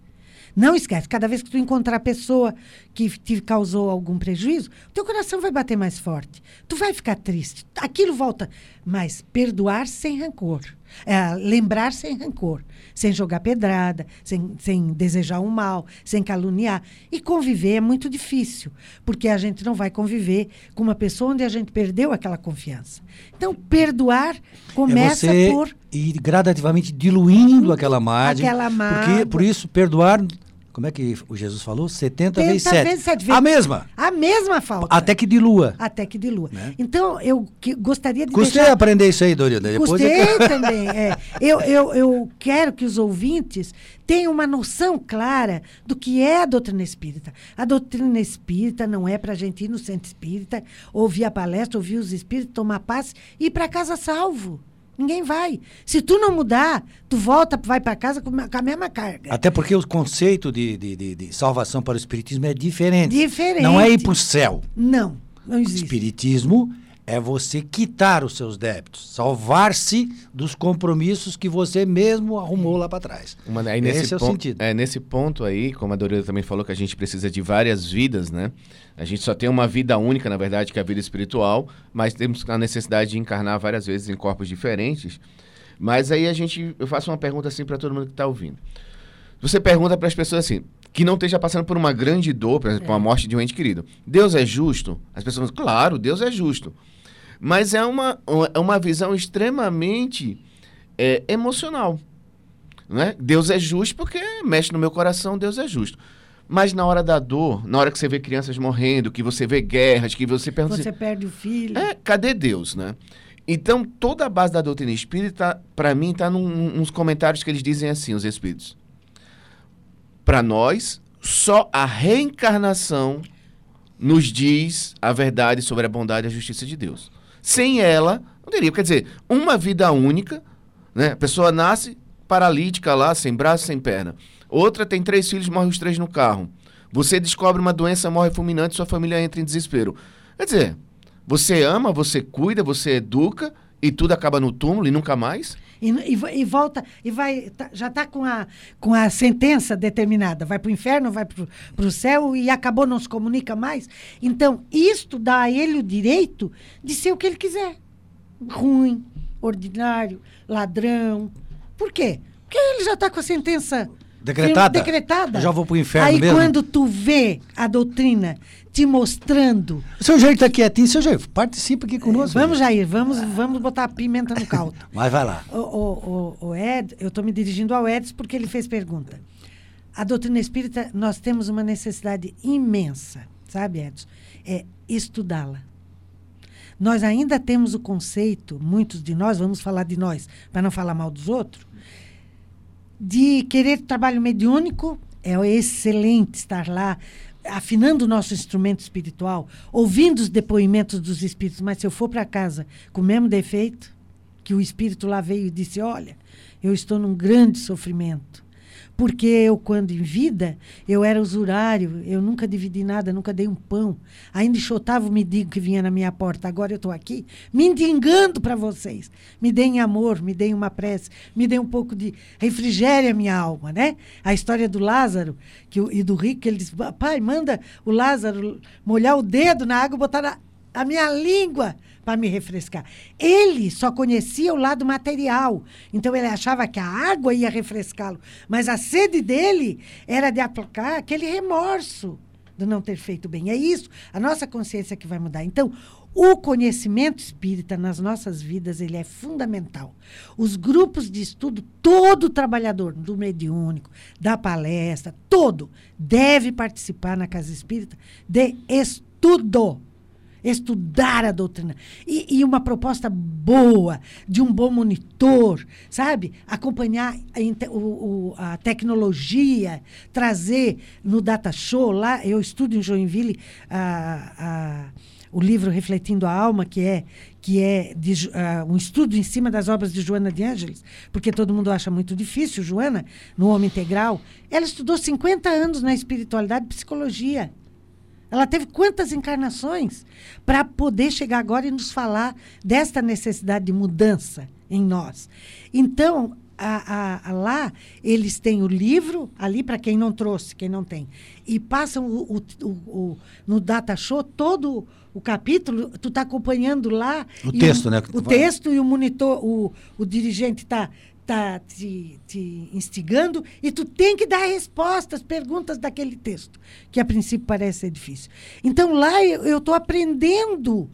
Não esquece. Cada vez que tu encontrar a pessoa que te causou algum prejuízo, teu coração vai bater mais forte. Tu vai ficar triste. Aquilo volta. Mas perdoar sem rancor. É, lembrar sem rancor. Sem jogar pedrada, sem, sem desejar um mal, sem caluniar. E conviver é muito difícil. Porque a gente não vai conviver com uma pessoa onde a gente perdeu aquela confiança. Então, perdoar começa é você por ir gradativamente diluindo aquela mágoa. Aquela Porque, mágoa. por isso, perdoar, como é que o Jesus falou? 70 Tenta vezes 7. vezes sete A vezes. mesma. A mesma falta. Até que dilua. Até que dilua. Né? Então, eu que- gostaria de Custei deixar... aprender isso aí. Depois Gostei é que- também. é. Eu, eu, eu quero que os ouvintes tenham uma noção clara do que é a doutrina espírita. A doutrina espírita não é para a gente ir no centro espírita, ouvir a palestra, ouvir os espíritos, tomar paz e ir para casa salvo. Ninguém vai. Se tu não mudar, tu volta, vai para casa com a mesma carga. Até porque o conceito de, de, de- de salvação para o Espiritismo é diferente. Diferente. Não é ir para o céu. Não, não O existe. Espiritismo é você quitar os seus débitos, salvar-se dos compromissos que você mesmo arrumou lá para trás. Uma- aí nesse Esse é o sentido. É, nesse ponto aí, como a Dorina também falou, que a gente precisa de várias vidas, né? A gente só tem uma vida única, na verdade, que é a vida espiritual, mas temos a necessidade de encarnar várias vezes em corpos diferentes. Mas aí a gente, eu faço uma pergunta assim para todo mundo que está ouvindo. Você pergunta para as pessoas assim, que não esteja passando por uma grande dor, por exemplo, a morte de um ente querido. Deus é justo? As pessoas dizem, claro, Deus é justo. Mas é uma, é uma visão extremamente é, emocional. Né? Deus é justo porque mexe no meu coração, Deus é justo. Mas na hora da dor, na hora que você vê crianças morrendo, que você vê guerras, que você pergunta Você assim, perde o filho. é, cadê Deus, né? Então, toda a base da doutrina espírita, para mim, está nos comentários que eles dizem assim, os espíritos. Para nós, só a reencarnação nos diz a verdade sobre a bondade e a justiça de Deus. Sem ela, não teria. Quer dizer, uma vida única, né? A pessoa nasce paralítica lá, sem braço, sem perna. Outra tem três filhos, morre os três no carro. Você descobre uma doença, morre fulminante, sua família entra em desespero. Quer dizer, você ama, você cuida, você educa e tudo acaba no túmulo e nunca mais? E, e e volta, e vai, tá- já está com a, com a sentença determinada. Vai para o inferno, vai para o céu e acabou, não se comunica mais. Então, isto dá a ele o direito de ser o que ele quiser. Ruim, ordinário, ladrão. Por quê? Porque ele já está com a sentença Decretada? Decretada. Eu já vou pro inferno Aí mesmo? quando tu vê a doutrina te mostrando. O seu Jair está quietinho, seu Jair, participa aqui conosco. Vamos, Jair, vamos, vamos botar a pimenta no caldo. Mas vai lá. O, o, o, o Ed, eu estou me dirigindo ao Edson porque ele fez pergunta. A doutrina espírita, nós temos uma necessidade imensa, sabe, Edson? É estudá-la. Nós ainda temos o conceito, muitos de nós, vamos falar de nós, para não falar mal dos outros, de querer trabalho mediúnico, é excelente estar lá, afinando o nosso instrumento espiritual, ouvindo os depoimentos dos espíritos, mas se eu for para casa com o mesmo defeito, que o espírito lá veio e disse: Olha, eu estou num grande sofrimento. Porque eu, quando em vida, eu era usurário, eu nunca dividi nada, nunca dei um pão. Ainda enxotava o mendigo que vinha na minha porta. Agora eu estou aqui me mendigando para vocês. Me deem amor, me deem uma prece, me deem um pouco de refrigério a minha alma, né? A história do Lázaro que, e do rico, que ele disse, pai, manda o Lázaro molhar o dedo na água e botar na, a minha língua para me refrescar. Ele só conhecia o lado material. Então ele achava que a água ia refrescá-lo. Mas a sede dele era de aplacar aquele remorso de não ter feito bem. É isso, a nossa consciência que vai mudar. Então, o conhecimento espírita nas nossas vidas, ele é fundamental. Os grupos de estudo, todo trabalhador do mediúnico, da palestra, todo deve participar na casa espírita de estudo estudar a doutrina. E, e uma proposta boa, de um bom monitor, sabe? Acompanhar a, o- a tecnologia, trazer no Data Show, lá, eu estudo em Joinville a- a- o livro Refletindo a Alma, que é, que é de um estudo em cima das obras de Joana de Ângeles, porque todo mundo acha muito difícil, Joana, no Homem Integral. Ela estudou 50 anos na espiritualidade e psicologia. Ela teve quantas encarnações para poder chegar agora e nos falar desta necessidade de mudança em nós. Então, a- a- a lá, eles têm o livro ali para quem não trouxe, quem não tem. E passam o, o- o- no data show todo o capítulo, tu está acompanhando lá. O texto, né, O fala. texto e o monitor, o, o dirigente está tá te, te instigando e tu tem que dar respostas, perguntas daquele texto, que a princípio parece ser difícil. Então lá eu estou aprendendo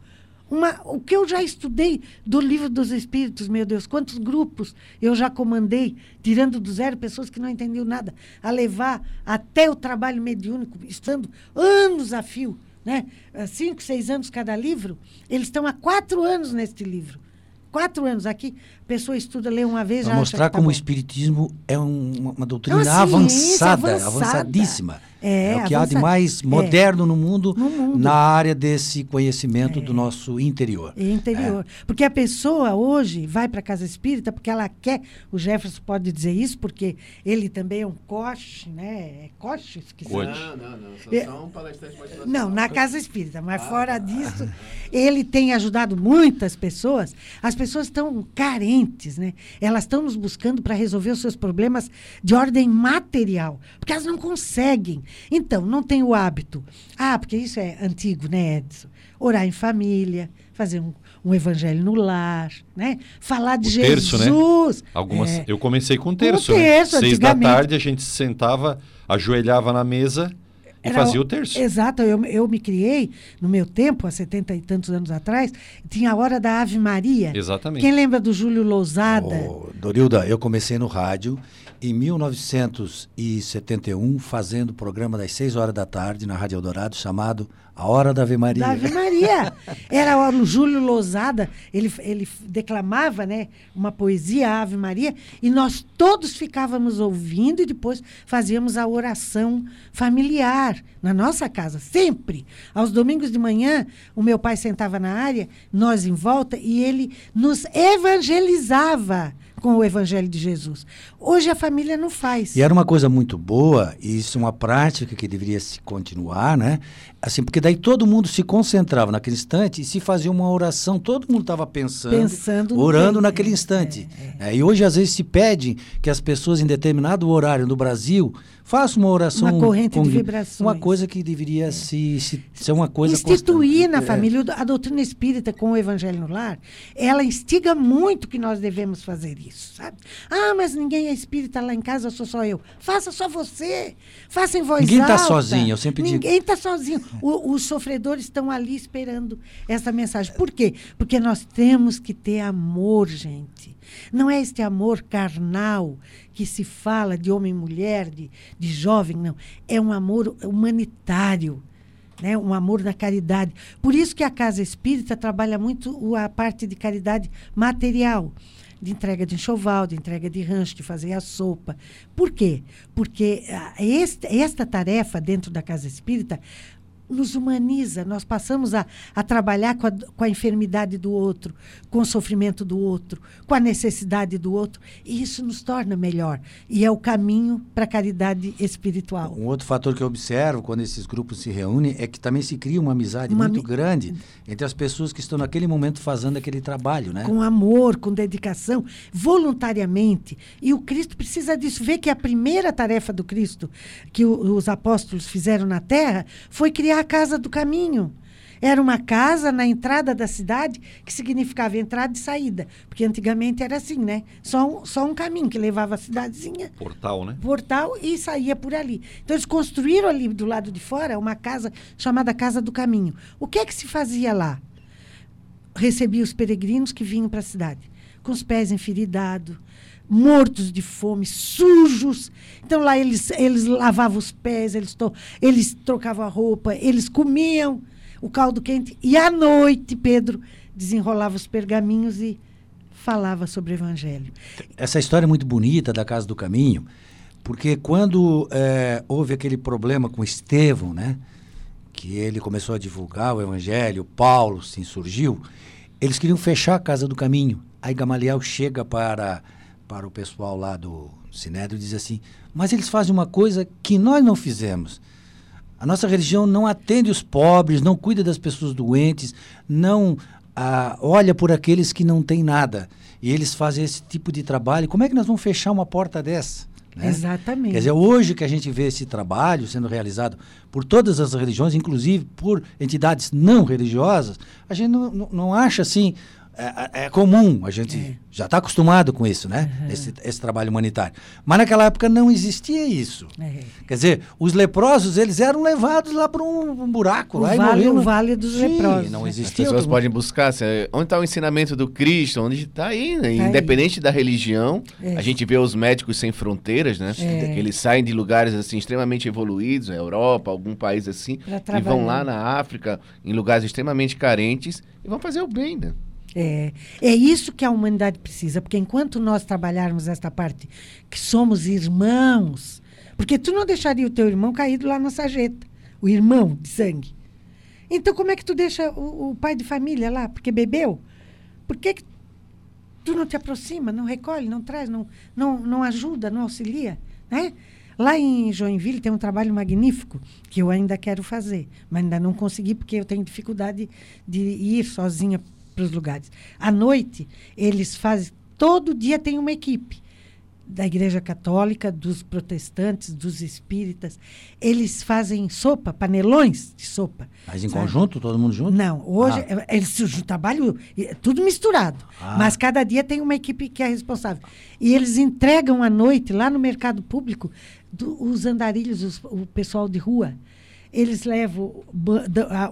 uma, o que eu já estudei do livro dos Espíritos, meu Deus, quantos grupos eu já comandei, tirando do zero pessoas que não entendiam nada, a levar até o trabalho mediúnico, estando anos a fio, né? Ah, cinco, seis anos cada livro, eles estão há quatro anos neste livro. Quatro anos aqui, pessoa estuda, lê uma vez, Para já mostrar tá como bom. o Espiritismo é um- uma, uma doutrina É uma avançada, avançada. avançadíssima. É, o que há de avançada. mais É. moderno no mundo, No mundo. na área desse conhecimento do nosso interior. É interior. Porque a pessoa hoje vai para a casa espírita porque ela quer. O Jefferson pode dizer isso, porque ele também é um coche, né? É coche? Esqueci. Não, não, não. Só, É. só um palestrante motivacional. Não, na casa espírita, mas fora disso, ele tem ajudado muitas pessoas. As pessoas estão carentes, né? Elas estão nos buscando para resolver os seus problemas de ordem material, porque elas não conseguem. Então, não tem o hábito. Ah, porque isso é antigo, né, Edson? Orar em família, fazer um, um evangelho no lar, né? Falar de O Jesus. terço, né? Algumas, É. Eu comecei com terço, terço, né? Seis da tarde a gente sentava, ajoelhava na mesa Era fazia o terço. Exato, eu, eu me criei, no meu tempo, há setenta e tantos anos atrás, tinha a hora da Ave Maria. Exatamente. Quem lembra do Júlio Lousada? Ô, Dorilda, eu comecei no rádio em 1971, fazendo o programa das 6 horas da tarde na Rádio Eldorado, chamado A Hora da Ave Maria. Da Ave Maria. Era o Júlio Lousada, ele, ele declamava né, uma poesia, Ave Maria, e nós todos ficávamos ouvindo e depois fazíamos a oração familiar na nossa casa, sempre. Aos domingos de manhã, o meu pai sentava na área, nós em volta, e ele nos evangelizava com o Evangelho de Jesus. Hoje a família não faz. E era uma coisa muito boa, e isso é uma prática que deveria se continuar, né? Assim, porque daí todo mundo se concentrava naquele instante e se fazia uma oração, todo mundo estava pensando, Pensando orando naquele é, instante. É, e hoje, às vezes, se pede que as pessoas, em determinado horário no Brasil, façam uma oração. Uma corrente de com- vibrações. Uma coisa que deveria se, se- ser uma coisa instituir constante. na É. família. A doutrina espírita com o evangelho no lar, ela instiga muito que nós devemos fazer isso. isso, sabe? Ah, mas ninguém é espírita lá em casa, sou só eu. Faça só você. Faça em voz Ninguém tá alta. sozinho, eu sempre digo. Ninguém está sozinho. O- os sofredores estão ali esperando essa mensagem. Por quê? Porque nós temos que ter amor, gente. Não é este amor carnal que se fala de homem e mulher, de, de jovem, não. É um amor humanitário né? um amor na caridade. Por isso que a Casa Espírita trabalha muito a parte de caridade material, de entrega de enxoval, de entrega de rancho, de fazer a sopa. Por quê? Porque ah, esta tarefa dentro da Casa Espírita nos humaniza, nós passamos a, a trabalhar com a, com a enfermidade do outro, com o sofrimento do outro, com a necessidade do outro, e isso nos torna melhor. E é o caminho para a caridade espiritual. Um outro fator que eu observo quando esses grupos se reúnem é que também se cria uma amizade Uma muito ami- grande entre as pessoas que estão naquele momento fazendo aquele trabalho, né? com amor, com dedicação, voluntariamente. E o Cristo precisa disso. Vê que a primeira tarefa do Cristo que o- os apóstolos fizeram na terra foi criar a casa do caminho. Era uma casa na entrada da cidade, que significava entrada e saída. Porque antigamente era assim, né? Só um, só um caminho que levava a cidadezinha Portal, né? portal e saía por ali. Então eles construíram ali do lado de fora uma casa chamada Casa do Caminho. O que é que se fazia lá? Recebia os peregrinos que vinham para a cidade, com os pés enferidados, mortos de fome, sujos. Então lá eles, eles lavavam os pés, eles, to, eles trocavam a roupa, eles comiam o caldo quente. E à noite, Pedro desenrolava os pergaminhos e falava sobre o Evangelho. Essa história é muito bonita da Casa do Caminho, porque quando eh, houve aquele problema com Estevão, né? Que ele começou a divulgar o Evangelho, Paulo se insurgiu, eles queriam fechar a Casa do Caminho. Aí Gamaliel chega para, para o pessoal lá do Sinédrio diz assim, mas eles fazem uma coisa que nós não fizemos. A nossa religião não atende os pobres, não cuida das pessoas doentes, não ah, olha por aqueles que não têm nada. E eles fazem esse tipo de trabalho. Como é que nós vamos fechar uma porta dessa? né? Exatamente. Quer dizer, hoje que a gente vê esse trabalho sendo realizado por todas as religiões, inclusive por entidades não religiosas, a gente não, não, não acha assim. É, é comum, a gente já está acostumado com isso, né? Esse, esse trabalho humanitário. Mas naquela época não existia isso. É. Quer dizer, os leprosos, eles eram levados lá para um, um buraco. O lá e vale- morriam o no- vale dos Sim, leprosos. Não As As existia. pessoas outro- podem buscar se- onde está o ensinamento do Cristo, onde está aí, né? aí. independente da religião. É. A gente vê os médicos sem fronteiras, né? É. Que eles saem de lugares assim extremamente evoluídos, a Europa, algum país assim, e vão lá na África, em lugares extremamente carentes, e vão fazer o bem, né? É, é isso que a humanidade precisa, porque enquanto nós trabalharmos esta parte, que somos irmãos, porque tu não deixaria o teu irmão caído lá na sarjeta, o irmão de sangue. Então como é que tu deixa o, o pai de família lá, porque bebeu? Por que, que tu não te aproxima, não recolhe, não traz, não, não, não ajuda, não auxilia, né? Lá em Joinville tem um trabalho magnífico que eu ainda quero fazer, mas ainda não consegui porque eu tenho dificuldade de ir sozinha para os lugares. À noite, eles fazem, todo dia tem uma equipe da Igreja Católica, dos protestantes, dos espíritas. Eles fazem sopa, panelões de sopa. Mas em sabe? conjunto, todo mundo junto? Não, hoje Ah. é- eles se- trabalham é tudo misturado. Ah. Mas cada dia tem uma equipe que é responsável. E eles entregam à noite, lá no mercado público, do- os andarilhos, os- o pessoal de rua. Eles levam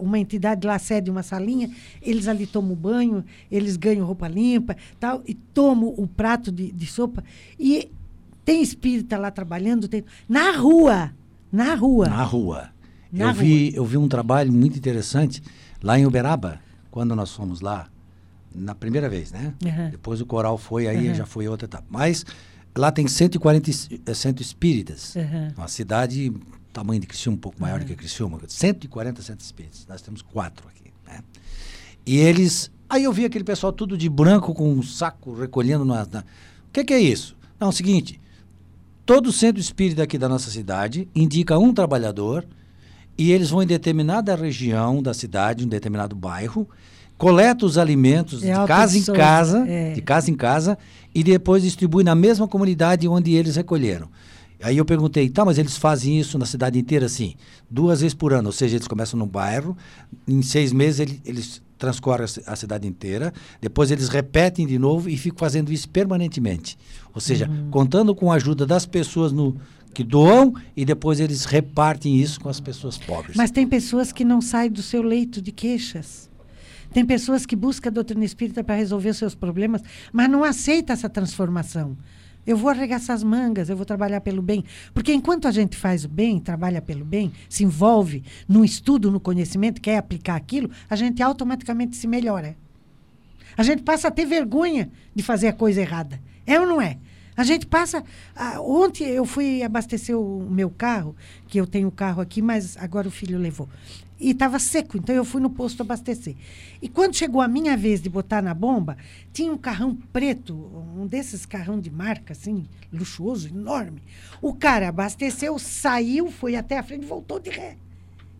uma entidade lá, cede uma salinha, eles ali tomam banho, eles ganham roupa limpa tal, e tomam o prato de, de sopa. E tem espírita lá trabalhando, tem, na rua. Na rua. Na rua. Na eu, vi, eu vi um trabalho muito interessante lá em Uberaba, quando nós fomos lá, na primeira vez, né? Aham. Depois o coral foi, aí Aham. já foi outra etapa. Mas lá tem 140 es- eh, centro espíritas. Aham. Uma cidade, tamanho de Criciúma, um pouco maior do que Criciúma. 140 centros espíritas. Nós temos quatro aqui, né? E eles... Aí eu vi aquele pessoal tudo de branco com um saco recolhendo na... na- O que, que é isso? Não, é o seguinte... Todo centro espírita aqui da nossa cidade indica um trabalhador e eles vão em determinada região da cidade, um determinado bairro, coleta os alimentos É de casa em casa, é. de casa em casa e depois distribui na mesma comunidade onde eles recolheram. Aí eu perguntei, tá, mas eles fazem isso na cidade inteira assim, duas vezes por ano, ou seja, eles começam no bairro, em seis meses ele- eles transcorre a ci- a cidade inteira, depois eles repetem de novo e ficam fazendo isso permanentemente. Ou seja, contando com a ajuda das pessoas no, que doam e depois eles repartem isso com as pessoas pobres. Mas tem pessoas que não saem do seu leito de queixas. Tem pessoas que buscam a doutrina espírita para resolver os seus problemas, mas não aceita essa transformação. Eu vou arregaçar as mangas, eu vou trabalhar pelo bem. Porque enquanto a gente faz o bem, trabalha pelo bem, se envolve no estudo, no conhecimento, quer aplicar aquilo, a gente automaticamente se melhora. A gente passa a ter vergonha de fazer a coisa errada. É ou não é? A gente passa. ah, ontem eu fui abastecer o meu carro, que eu tenho o carro aqui, mas agora o filho levou. E estava seco, então eu fui no posto abastecer. E quando chegou a minha vez de botar na bomba, tinha um carrão preto, um desses carrão de marca, assim, luxuoso, enorme. O cara abasteceu, saiu, foi até a frente voltou de ré.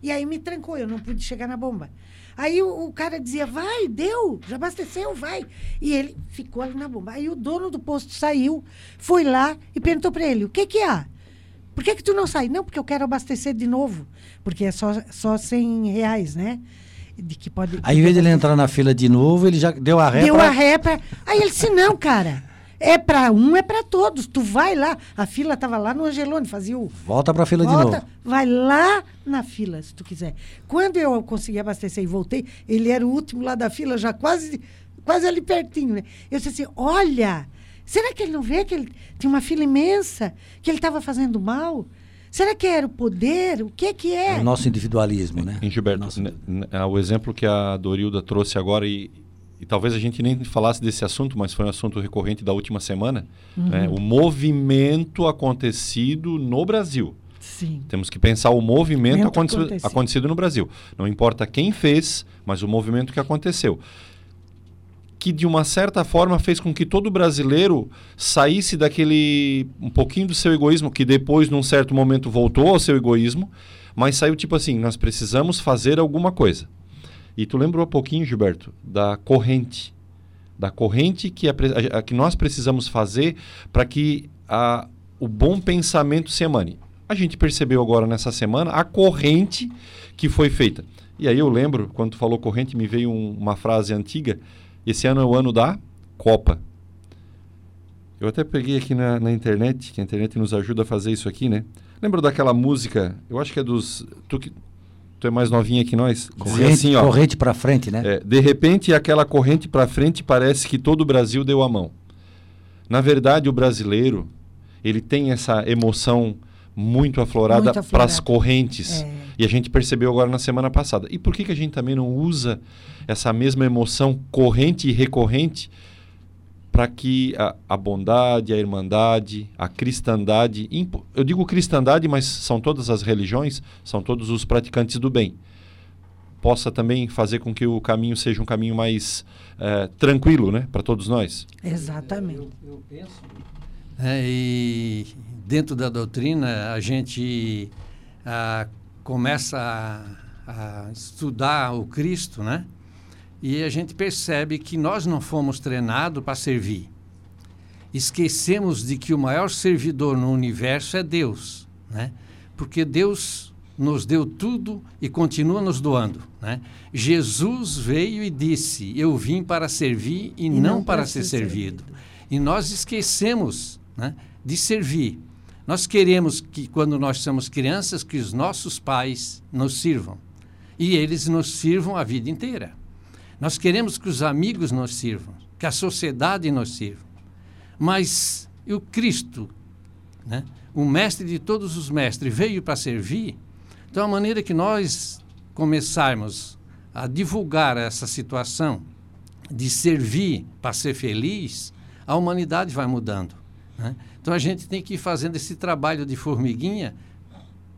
E aí me trancou, eu não pude chegar na bomba. Aí o, o cara dizia, vai, deu, já abasteceu, vai. E ele ficou ali na bomba. Aí o dono do posto saiu, foi lá e perguntou para ele, o que que há? Por que que tu não sai? Não, porque eu quero abastecer de novo. Porque é só, só 100 reais, né? De que pode, Aí, em vez de ele entrar na fila de novo, ele já deu a ré Deu pra- a ré pra... Aí ele disse, não, cara. É para um, é para todos. Tu vai lá. A fila estava lá no Angelone, fazia o... Volta pra fila de Volta, novo. vai lá na fila, se tu quiser. Quando eu consegui abastecer e voltei, ele era o último lá da fila, já quase, quase ali pertinho, né? Eu disse assim, olha, será que ele não vê que ele tinha uma fila imensa, que ele estava fazendo mal? Será que era o poder? O que que é? É o nosso individualismo, né? Em Gilberto, Nosso- né, né, o exemplo que a Dorilda trouxe agora, e, e talvez a gente nem falasse desse assunto, mas foi um assunto recorrente da última semana, né, o movimento acontecido no Brasil. Sim. Temos que pensar o movimento Movimento acontecido, acontecido. acontecido no Brasil. Não importa quem fez, mas o movimento que aconteceu. Que de uma certa forma fez com que todo brasileiro saísse daquele um pouquinho do seu egoísmo, que depois, num certo momento, voltou ao seu egoísmo, mas saiu tipo assim: nós precisamos fazer alguma coisa. E tu lembrou um pouquinho, Gilberto, da corrente. Da corrente que, a- a- que nós precisamos fazer para que a, o bom pensamento se emane. A gente percebeu agora nessa semana a corrente que foi feita. E aí eu lembro, quando tu falou corrente, me veio um- uma frase antiga. Esse ano é o ano da Copa. Eu até peguei aqui na, na internet, que a internet nos ajuda a fazer isso aqui, né? Lembra daquela música, eu acho que é dos... Tu, que, tu é mais novinha que nós? Corrente, assim, ó, corrente pra frente, né? é, de repente, aquela corrente para frente parece que todo o Brasil deu a mão. Na verdade, o brasileiro, ele tem essa emoção muito aflorada Muito para aflorada. as correntes. É. E a gente percebeu agora na semana passada. E por que, que a gente também não usa essa mesma emoção corrente e recorrente para que a, a bondade, a irmandade, a cristandade, impo- eu digo cristandade, mas são todas as religiões, são todos os praticantes do bem, possa também fazer com que o caminho seja um caminho mais eh, tranquilo, né, para todos nós. Exatamente. É, e dentro da doutrina, a gente ah, começa a, a estudar o Cristo, né? E a gente percebe que nós não fomos treinados para servir. Esquecemos de que o maior servidor no universo é Deus, né? Porque Deus nos deu tudo e continua nos doando, né? Jesus veio e disse: "Eu vim para servir e, não, para ser servido". E nós esquecemos né, de servir. Nós queremos que, quando nós somos crianças, que os nossos pais nos sirvam. E eles nos sirvam a vida inteira. Nós queremos que os amigos nos sirvam, que a sociedade nos sirva. Mas o Cristo, né, o mestre de todos os mestres, veio para servir. Então, a maneira que nós começarmos a divulgar essa situação de servir para ser feliz, a humanidade vai mudando. né? Então a gente tem que ir fazendo esse trabalho de formiguinha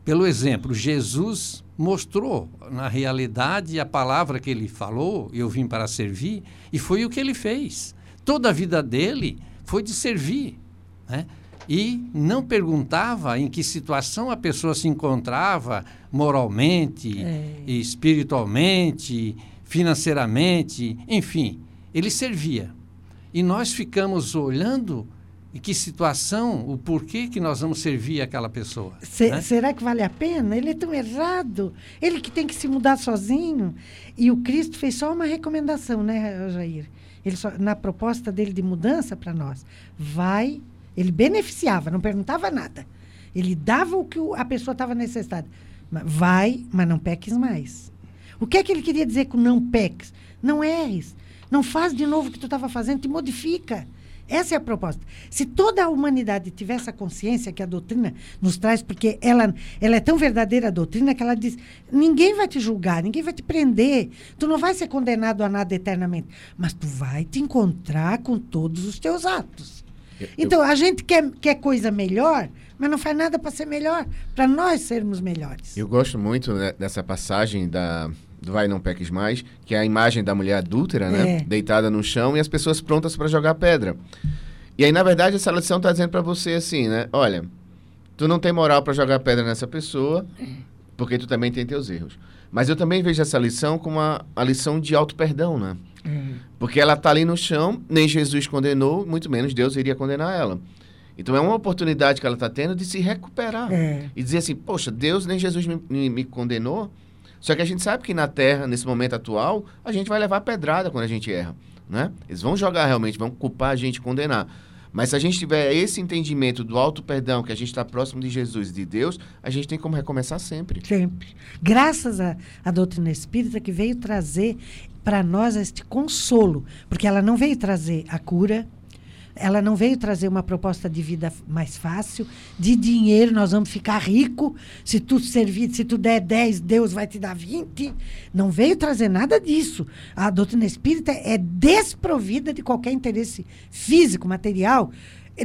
pelo exemplo. Jesus mostrou na realidade a palavra que ele falou, eu vim para servir, e foi o que ele fez. Toda a vida dele foi de servir. Né? E não perguntava em que situação a pessoa se encontrava moralmente, É. espiritualmente, financeiramente, enfim, ele servia. E nós ficamos olhando em que situação, o porquê que nós vamos servir aquela pessoa. Se- né? Será que vale a pena? Ele é tão errado. Ele que tem que se mudar sozinho. E o Cristo fez só uma recomendação, né, Jair? Ele só, na proposta dele de mudança para nós, vai. Ele beneficiava, não perguntava nada. Ele dava o que a pessoa estava necessitada. Vai, mas não peques mais. O que é que ele queria dizer com não peques? Não erres. Não faz de novo o que tu estava fazendo, te modifica. Essa é a proposta. Se toda a humanidade tivesse a consciência que a doutrina nos traz, porque ela, ela é tão verdadeira a doutrina que ela diz: ninguém vai te julgar, ninguém vai te prender, tu não vai ser condenado a nada eternamente, mas tu vai te encontrar com todos os teus atos. Então, a gente quer, quer coisa melhor, mas não faz nada para ser melhor, para nós sermos melhores. Eu gosto muito né, dessa passagem da Vai Não Peques Mais, que é a imagem da mulher adúltera, né? É. Deitada no chão e as pessoas prontas para jogar pedra. E aí, na verdade, essa lição tá dizendo para você assim, né? Olha, tu não tem moral para jogar pedra nessa pessoa, porque tu também tem teus erros. Mas eu também vejo essa lição como uma, a lição de auto-perdão, né? Porque ela tá ali no chão, nem Jesus condenou, muito menos Deus iria condenar ela. Então é uma oportunidade que ela está tendo de se recuperar. É. E dizer assim, poxa, Deus nem Jesus me, me- me condenou. Só que a gente sabe que na Terra, nesse momento atual, a gente vai levar pedrada quando a gente erra. Né? Eles vão jogar realmente, vão culpar a gente, condenar. Mas se a gente tiver esse entendimento do alto perdão, que a gente está próximo de Jesus e de Deus, a gente tem como recomeçar sempre. Sempre. Graças à, doutrina espírita que veio trazer para nós este consolo, porque ela não veio trazer a cura, ela não veio trazer uma proposta de vida mais fácil, de dinheiro, nós vamos ficar rico, se tu servir, se tu der 10, Deus vai te dar 20. Não veio trazer nada disso. A doutrina espírita é desprovida de qualquer interesse físico, material,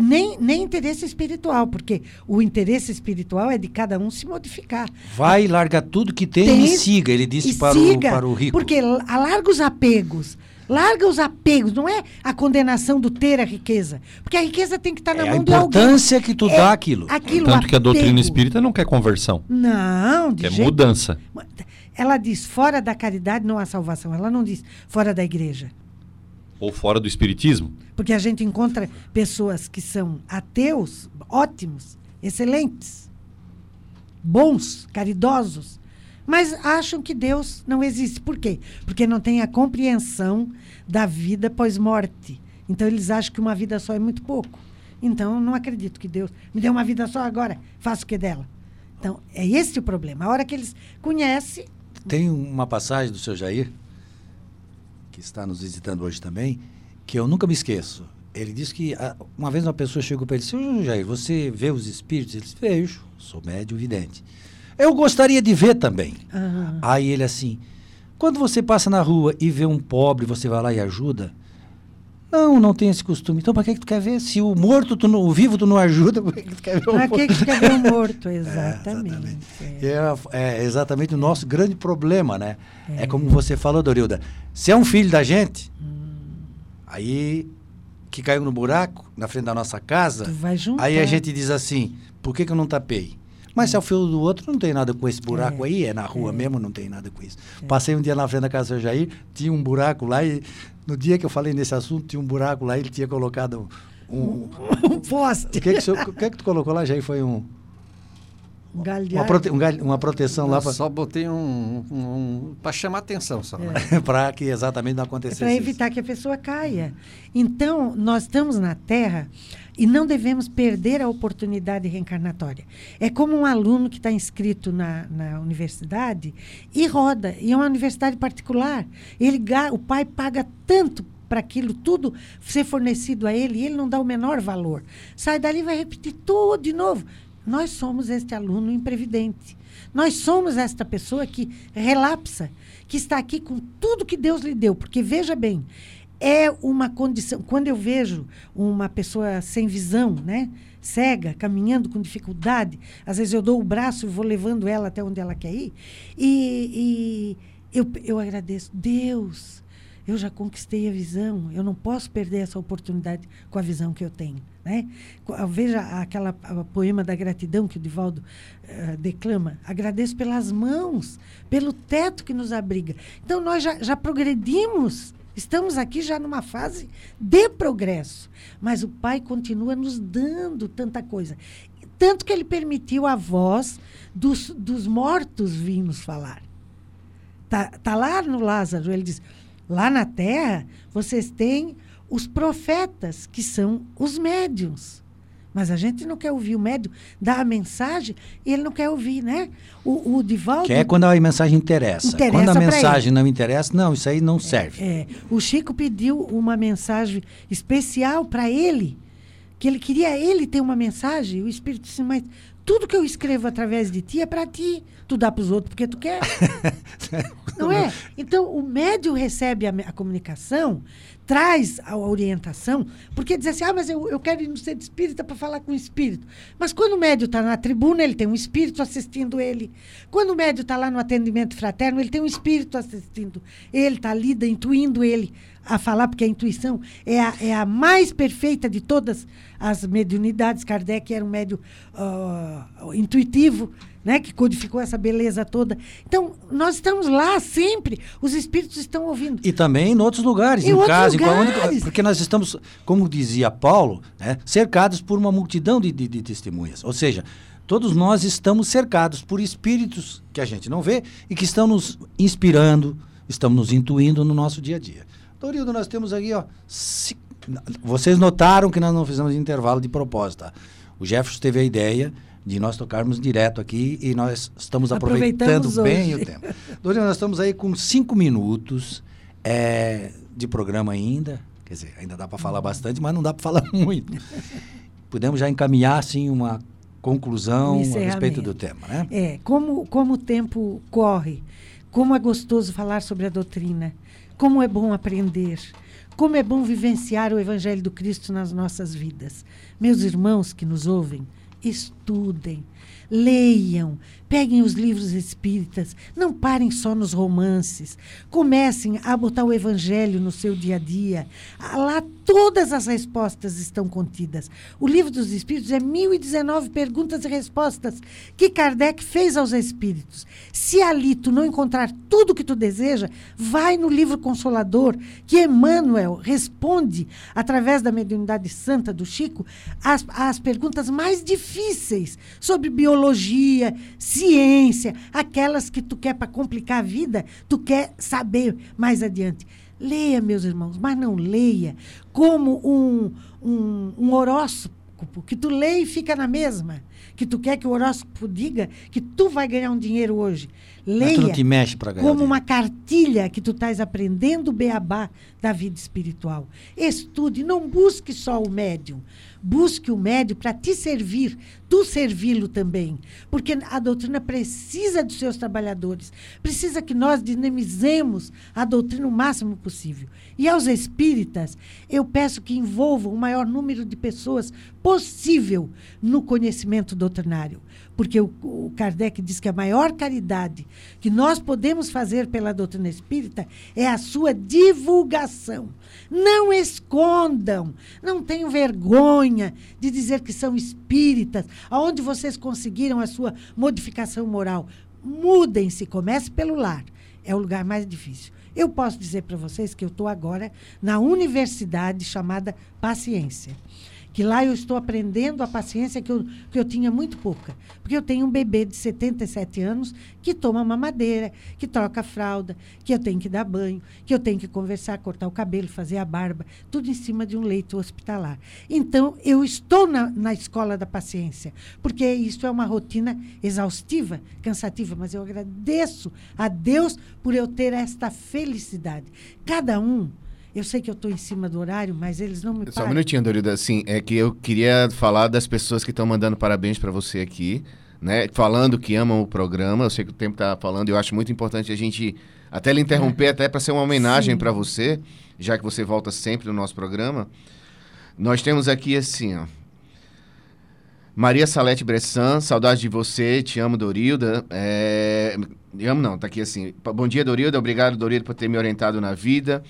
nem, nem interesse espiritual, porque o interesse espiritual é de cada um se modificar. Vai, larga tudo que tem, Tem- e siga. Ele disse para, siga, o, para o rico. Porque la- larga os apegos. Larga os apegos, não é a condenação do ter a riqueza. Porque a riqueza tem que estar na É a mão de alguém. importância que tu É dá aquilo. Aquilo, Tanto que a doutrina espírita não quer conversão, Não, de quer jeito mudança. Ela diz fora da caridade não há salvação. Ela não diz fora da igreja. Ou fora do espiritismo. Porque a gente encontra pessoas que são ateus, ótimos, excelentes, bons, caridosos, mas acham que Deus não existe. Por quê? Porque não tem a compreensão da vida pós-morte. Então eles acham que uma vida só é muito pouco. Então não acredito que Deus me deu uma vida só agora, faço o que dela. Então é esse o problema. A hora que eles conhecem, Tem uma passagem do seu Jair, que está nos visitando hoje também, que eu nunca me esqueço. Ele disse que ah, uma vez uma pessoa chegou para ele e disse: "Ô, Jair, você vê os espíritos? Ele disse: Vejo, sou médio vidente. Eu gostaria de ver também. ah, Aí ele assim: Quando você passa na rua e vê um pobre, você vai lá e ajuda? Não, não tem esse costume. Então, para que, que tu quer ver? Se o morto, tu não, o vivo, tu não ajuda, por que, que tu quer ver o para morto? que que quer ver o morto? Exatamente. é. É, é exatamente o nosso grande problema, né? É, como você falou, Dorilda. Se é um filho da gente, aí que caiu no buraco, na frente da nossa casa, Tu aí a gente diz assim, por que, que eu não tapei? Mas se é o filho do outro, não tem nada com esse buraco É, aí, é na rua mesmo, não tem nada com isso. Passei um dia na frente da casa do Jair, tinha um buraco lá e no dia que eu falei nesse assunto, tinha um buraco lá ele tinha colocado um... Um poste. O que que, o senhor- o que que tu colocou lá, Jair? Foi um, Um uma, prote- um gal- uma proteção lá Eu para só botei um, um, para chamar atenção só. né? para que exatamente não acontecesse para isso. evitar que a pessoa caia. Então, nós estamos na Terra e não devemos perder a oportunidade reencarnatória. É como um aluno que está inscrito na, na universidade e roda, e é uma universidade particular. Ele, o pai paga tanto para aquilo tudo ser fornecido a ele e ele não dá o menor valor. Sai dali e vai repetir tudo de novo. Nós somos este aluno imprevidente. Nós somos esta pessoa que relapsa, que está aqui com tudo que Deus lhe deu. Porque, veja bem, é uma condição. Quando eu vejo uma pessoa sem visão, né? cega, caminhando com dificuldade, às vezes eu dou o braço e vou levando ela até onde ela quer ir, e, e eu, eu agradeço. Deus, eu já conquistei a visão, eu não posso perder essa oportunidade com a visão que eu tenho. Né? Co- Veja aquela poema da gratidão que o Divaldo eh, declama. Agradeço pelas mãos, pelo teto que nos abriga. Então, nós já, já progredimos Estamos aqui já numa fase de progresso. Mas o Pai continua nos dando tanta coisa. Tanto que ele permitiu a voz dos, dos mortos vir nos falar. Tá, tá lá no Lázaro, ele diz: lá na terra vocês têm os profetas, que são os médiums. Mas a gente não quer ouvir o médium dar a mensagem e ele não quer ouvir, né? O, o Divaldo. Que é quando a mensagem interessa. Interessa quando a mensagem não interessa, não, isso aí não serve. É, o Chico pediu uma mensagem especial para ele, que ele queria ele ter uma mensagem. O Espírito disse, mas tudo que eu escrevo através de ti é para ti. Tu dá para os outros porque tu quer. não é? Então, o médium recebe a, a comunicação, traz a orientação, porque diz assim, ah, mas eu, eu quero ir no centro espírita para falar com o espírito. Mas quando o médium está na tribuna, ele tem um espírito assistindo ele. Quando o médium está lá no atendimento fraterno, ele tem um espírito assistindo ele, está ali, intuindo ele a falar, porque a intuição é a, é a mais perfeita de todas as mediunidades. Kardec era um médium ah, intuitivo, né, que codificou essa beleza toda. Então, nós estamos lá sempre, os espíritos estão ouvindo. E também em outros lugares, Em em, outros casa, em lugares. porque nós estamos, como dizia Paulo, né, cercados por uma multidão de, de- de testemunhas. Ou seja, todos nós estamos cercados por espíritos que a gente não vê e que estão nos inspirando, estão nos intuindo no nosso dia a dia. Dorildo, nós temos aqui, ó. ci- Vocês notaram que nós não fizemos intervalo de propósito. tá? O Jefferson teve a ideia de nós tocarmos direto aqui e nós estamos aproveitando bem hoje. o tempo. Dorildo, nós estamos aí com cinco minutos é, de programa ainda. Quer dizer, ainda dá para falar bastante, mas não dá para falar muito. Podemos já encaminhar, assim, uma conclusão a respeito do tema, né? É, como, como o tempo corre, como é gostoso falar sobre a doutrina, como é bom aprender, como é bom vivenciar o Evangelho do Cristo nas nossas vidas. Meus irmãos que nos ouvem, estudem, leiam, peguem os livros espíritas, não parem só nos romances, comecem a botar o Evangelho no seu dia a dia. Lá todas as respostas estão contidas. O livro dos Espíritos é 1019 perguntas e respostas que Kardec fez aos Espíritos. Se ali tu não encontrar tudo o que tu deseja, vai no livro Consolador, que Emmanuel responde, através da mediunidade santa do Chico, as, as perguntas mais difíceis sobre biologia, ciência, aquelas que tu quer para complicar a vida, tu quer saber mais adiante. Leia, meus irmãos, mas não leia como um, um, um horóscopo, que tu lê e fica na mesma. Que tu quer que o horóscopo diga que tu vai ganhar um dinheiro hoje. Leia como uma cartilha que tu estás aprendendo o beabá da vida espiritual. Estude, não busque só o médium. Busque o médium para te servir, tu servi-lo também. Porque a doutrina precisa dos seus trabalhadores. Precisa que nós dinamizemos a doutrina o máximo possível. E aos espíritas, eu peço que envolvam o maior número de pessoas possível no conhecimento doutrinário. Porque o, o Kardec diz que a maior caridade que nós podemos fazer pela doutrina espírita é a sua divulgação. Não escondam, não tenham vergonha de dizer que são espíritas, aonde vocês conseguiram a sua modificação moral. Mudem-se, comece pelo lar. É o lugar mais difícil. Eu posso dizer para vocês que eu estou agora na universidade chamada Paciência que lá eu estou aprendendo a paciência que eu, que eu tinha muito pouca. Porque eu tenho um bebê de 77 anos que toma mamadeira, que troca fralda, que eu tenho que dar banho, que eu tenho que conversar, cortar o cabelo, fazer a barba, tudo em cima de um leito hospitalar. Então, eu estou na, na escola da paciência, porque isso é uma rotina exaustiva, cansativa, mas eu agradeço a Deus por eu ter esta felicidade. Cada um. Eu sei que eu estou em cima do horário, mas eles não me Só um minutinho, Dorida. Assim, é que eu queria falar das pessoas que estão mandando parabéns para você aqui, né? Falando que amam o programa. Eu sei que o tempo tá falando, eu acho muito importante a gente até lhe interromper, até para ser uma homenagem para você, já que você volta sempre no nosso programa. Nós temos aqui assim, ó. Maria Salete Bressan, saudade de você, te amo, Dorilda. É... Me amo não, tá aqui assim. Bom dia, Dorilda, obrigado, Dorilda, por ter me orientado na vida.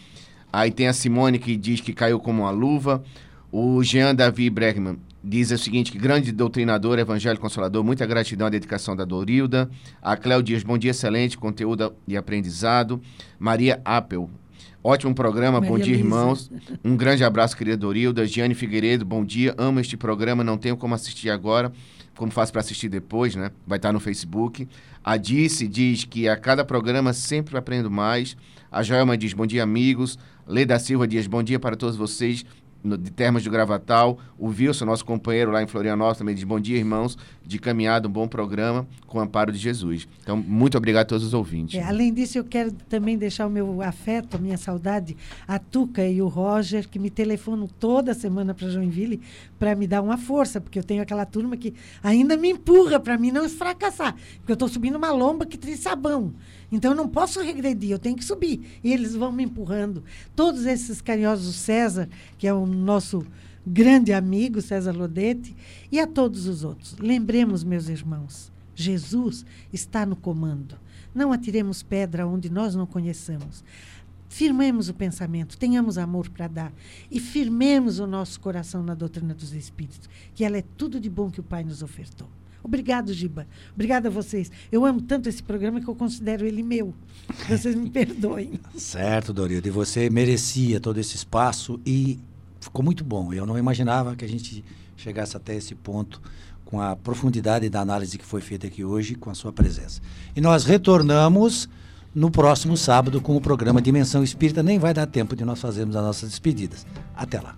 Aí tem a Simone que diz que caiu como uma luva. O Jean Davi Bregman diz o seguinte, que grande doutrinador, evangélico consolador, muita gratidão à dedicação da Dorilda. A Cléo Dias, bom dia, excelente conteúdo e aprendizado. Maria Appel, Ótimo programa, bom Maria dia, Luísa. irmãos. Um grande abraço, querida Dorilda. Giane Figueiredo, bom dia. Amo este programa, não tenho como assistir agora. Como faço para assistir depois, né? Vai estar no Facebook. A Dice diz que a cada programa sempre aprendo mais. A Joelma diz, bom dia, amigos. Leda Silva diz, bom dia para todos vocês. No- de Termas de Gravatal. O Wilson, nosso companheiro lá em Florianópolis, também diz, bom dia, irmãos. De caminhada, um bom programa com o amparo de Jesus. Então, muito obrigado a todos os ouvintes. É, além disso, eu quero também deixar o meu afeto, a minha saudade, a Tuca e o Roger, que me telefonam toda semana para Joinville para me dar uma força, porque eu tenho aquela turma que ainda me empurra para mim não fracassar, porque eu estou subindo uma lomba que tem sabão. Então eu não posso regredir, eu tenho que subir. E eles vão me empurrando. Todos esses carinhosos, César, que é o nosso grande amigo, César Lodete, e a todos os outros. Lembremos, meus irmãos, Jesus está no comando. Não atiremos pedra onde nós não conheçamos. Firmemos o pensamento, tenhamos amor para dar e firmemos o nosso coração na doutrina dos Espíritos, que ela é tudo de bom que o Pai nos ofertou. Obrigado, Giba. Obrigada a vocês. Eu amo tanto esse programa que eu considero ele meu. Vocês me perdoem. Certo, Dorildo. E você merecia todo esse espaço e ficou muito bom. Eu não imaginava que a gente chegasse até esse ponto com a profundidade da análise que foi feita aqui hoje, com a sua presença. E nós retornamos no próximo sábado com o programa Dimensão Espírita. Nem vai dar tempo de nós fazermos as nossas despedidas. Até lá.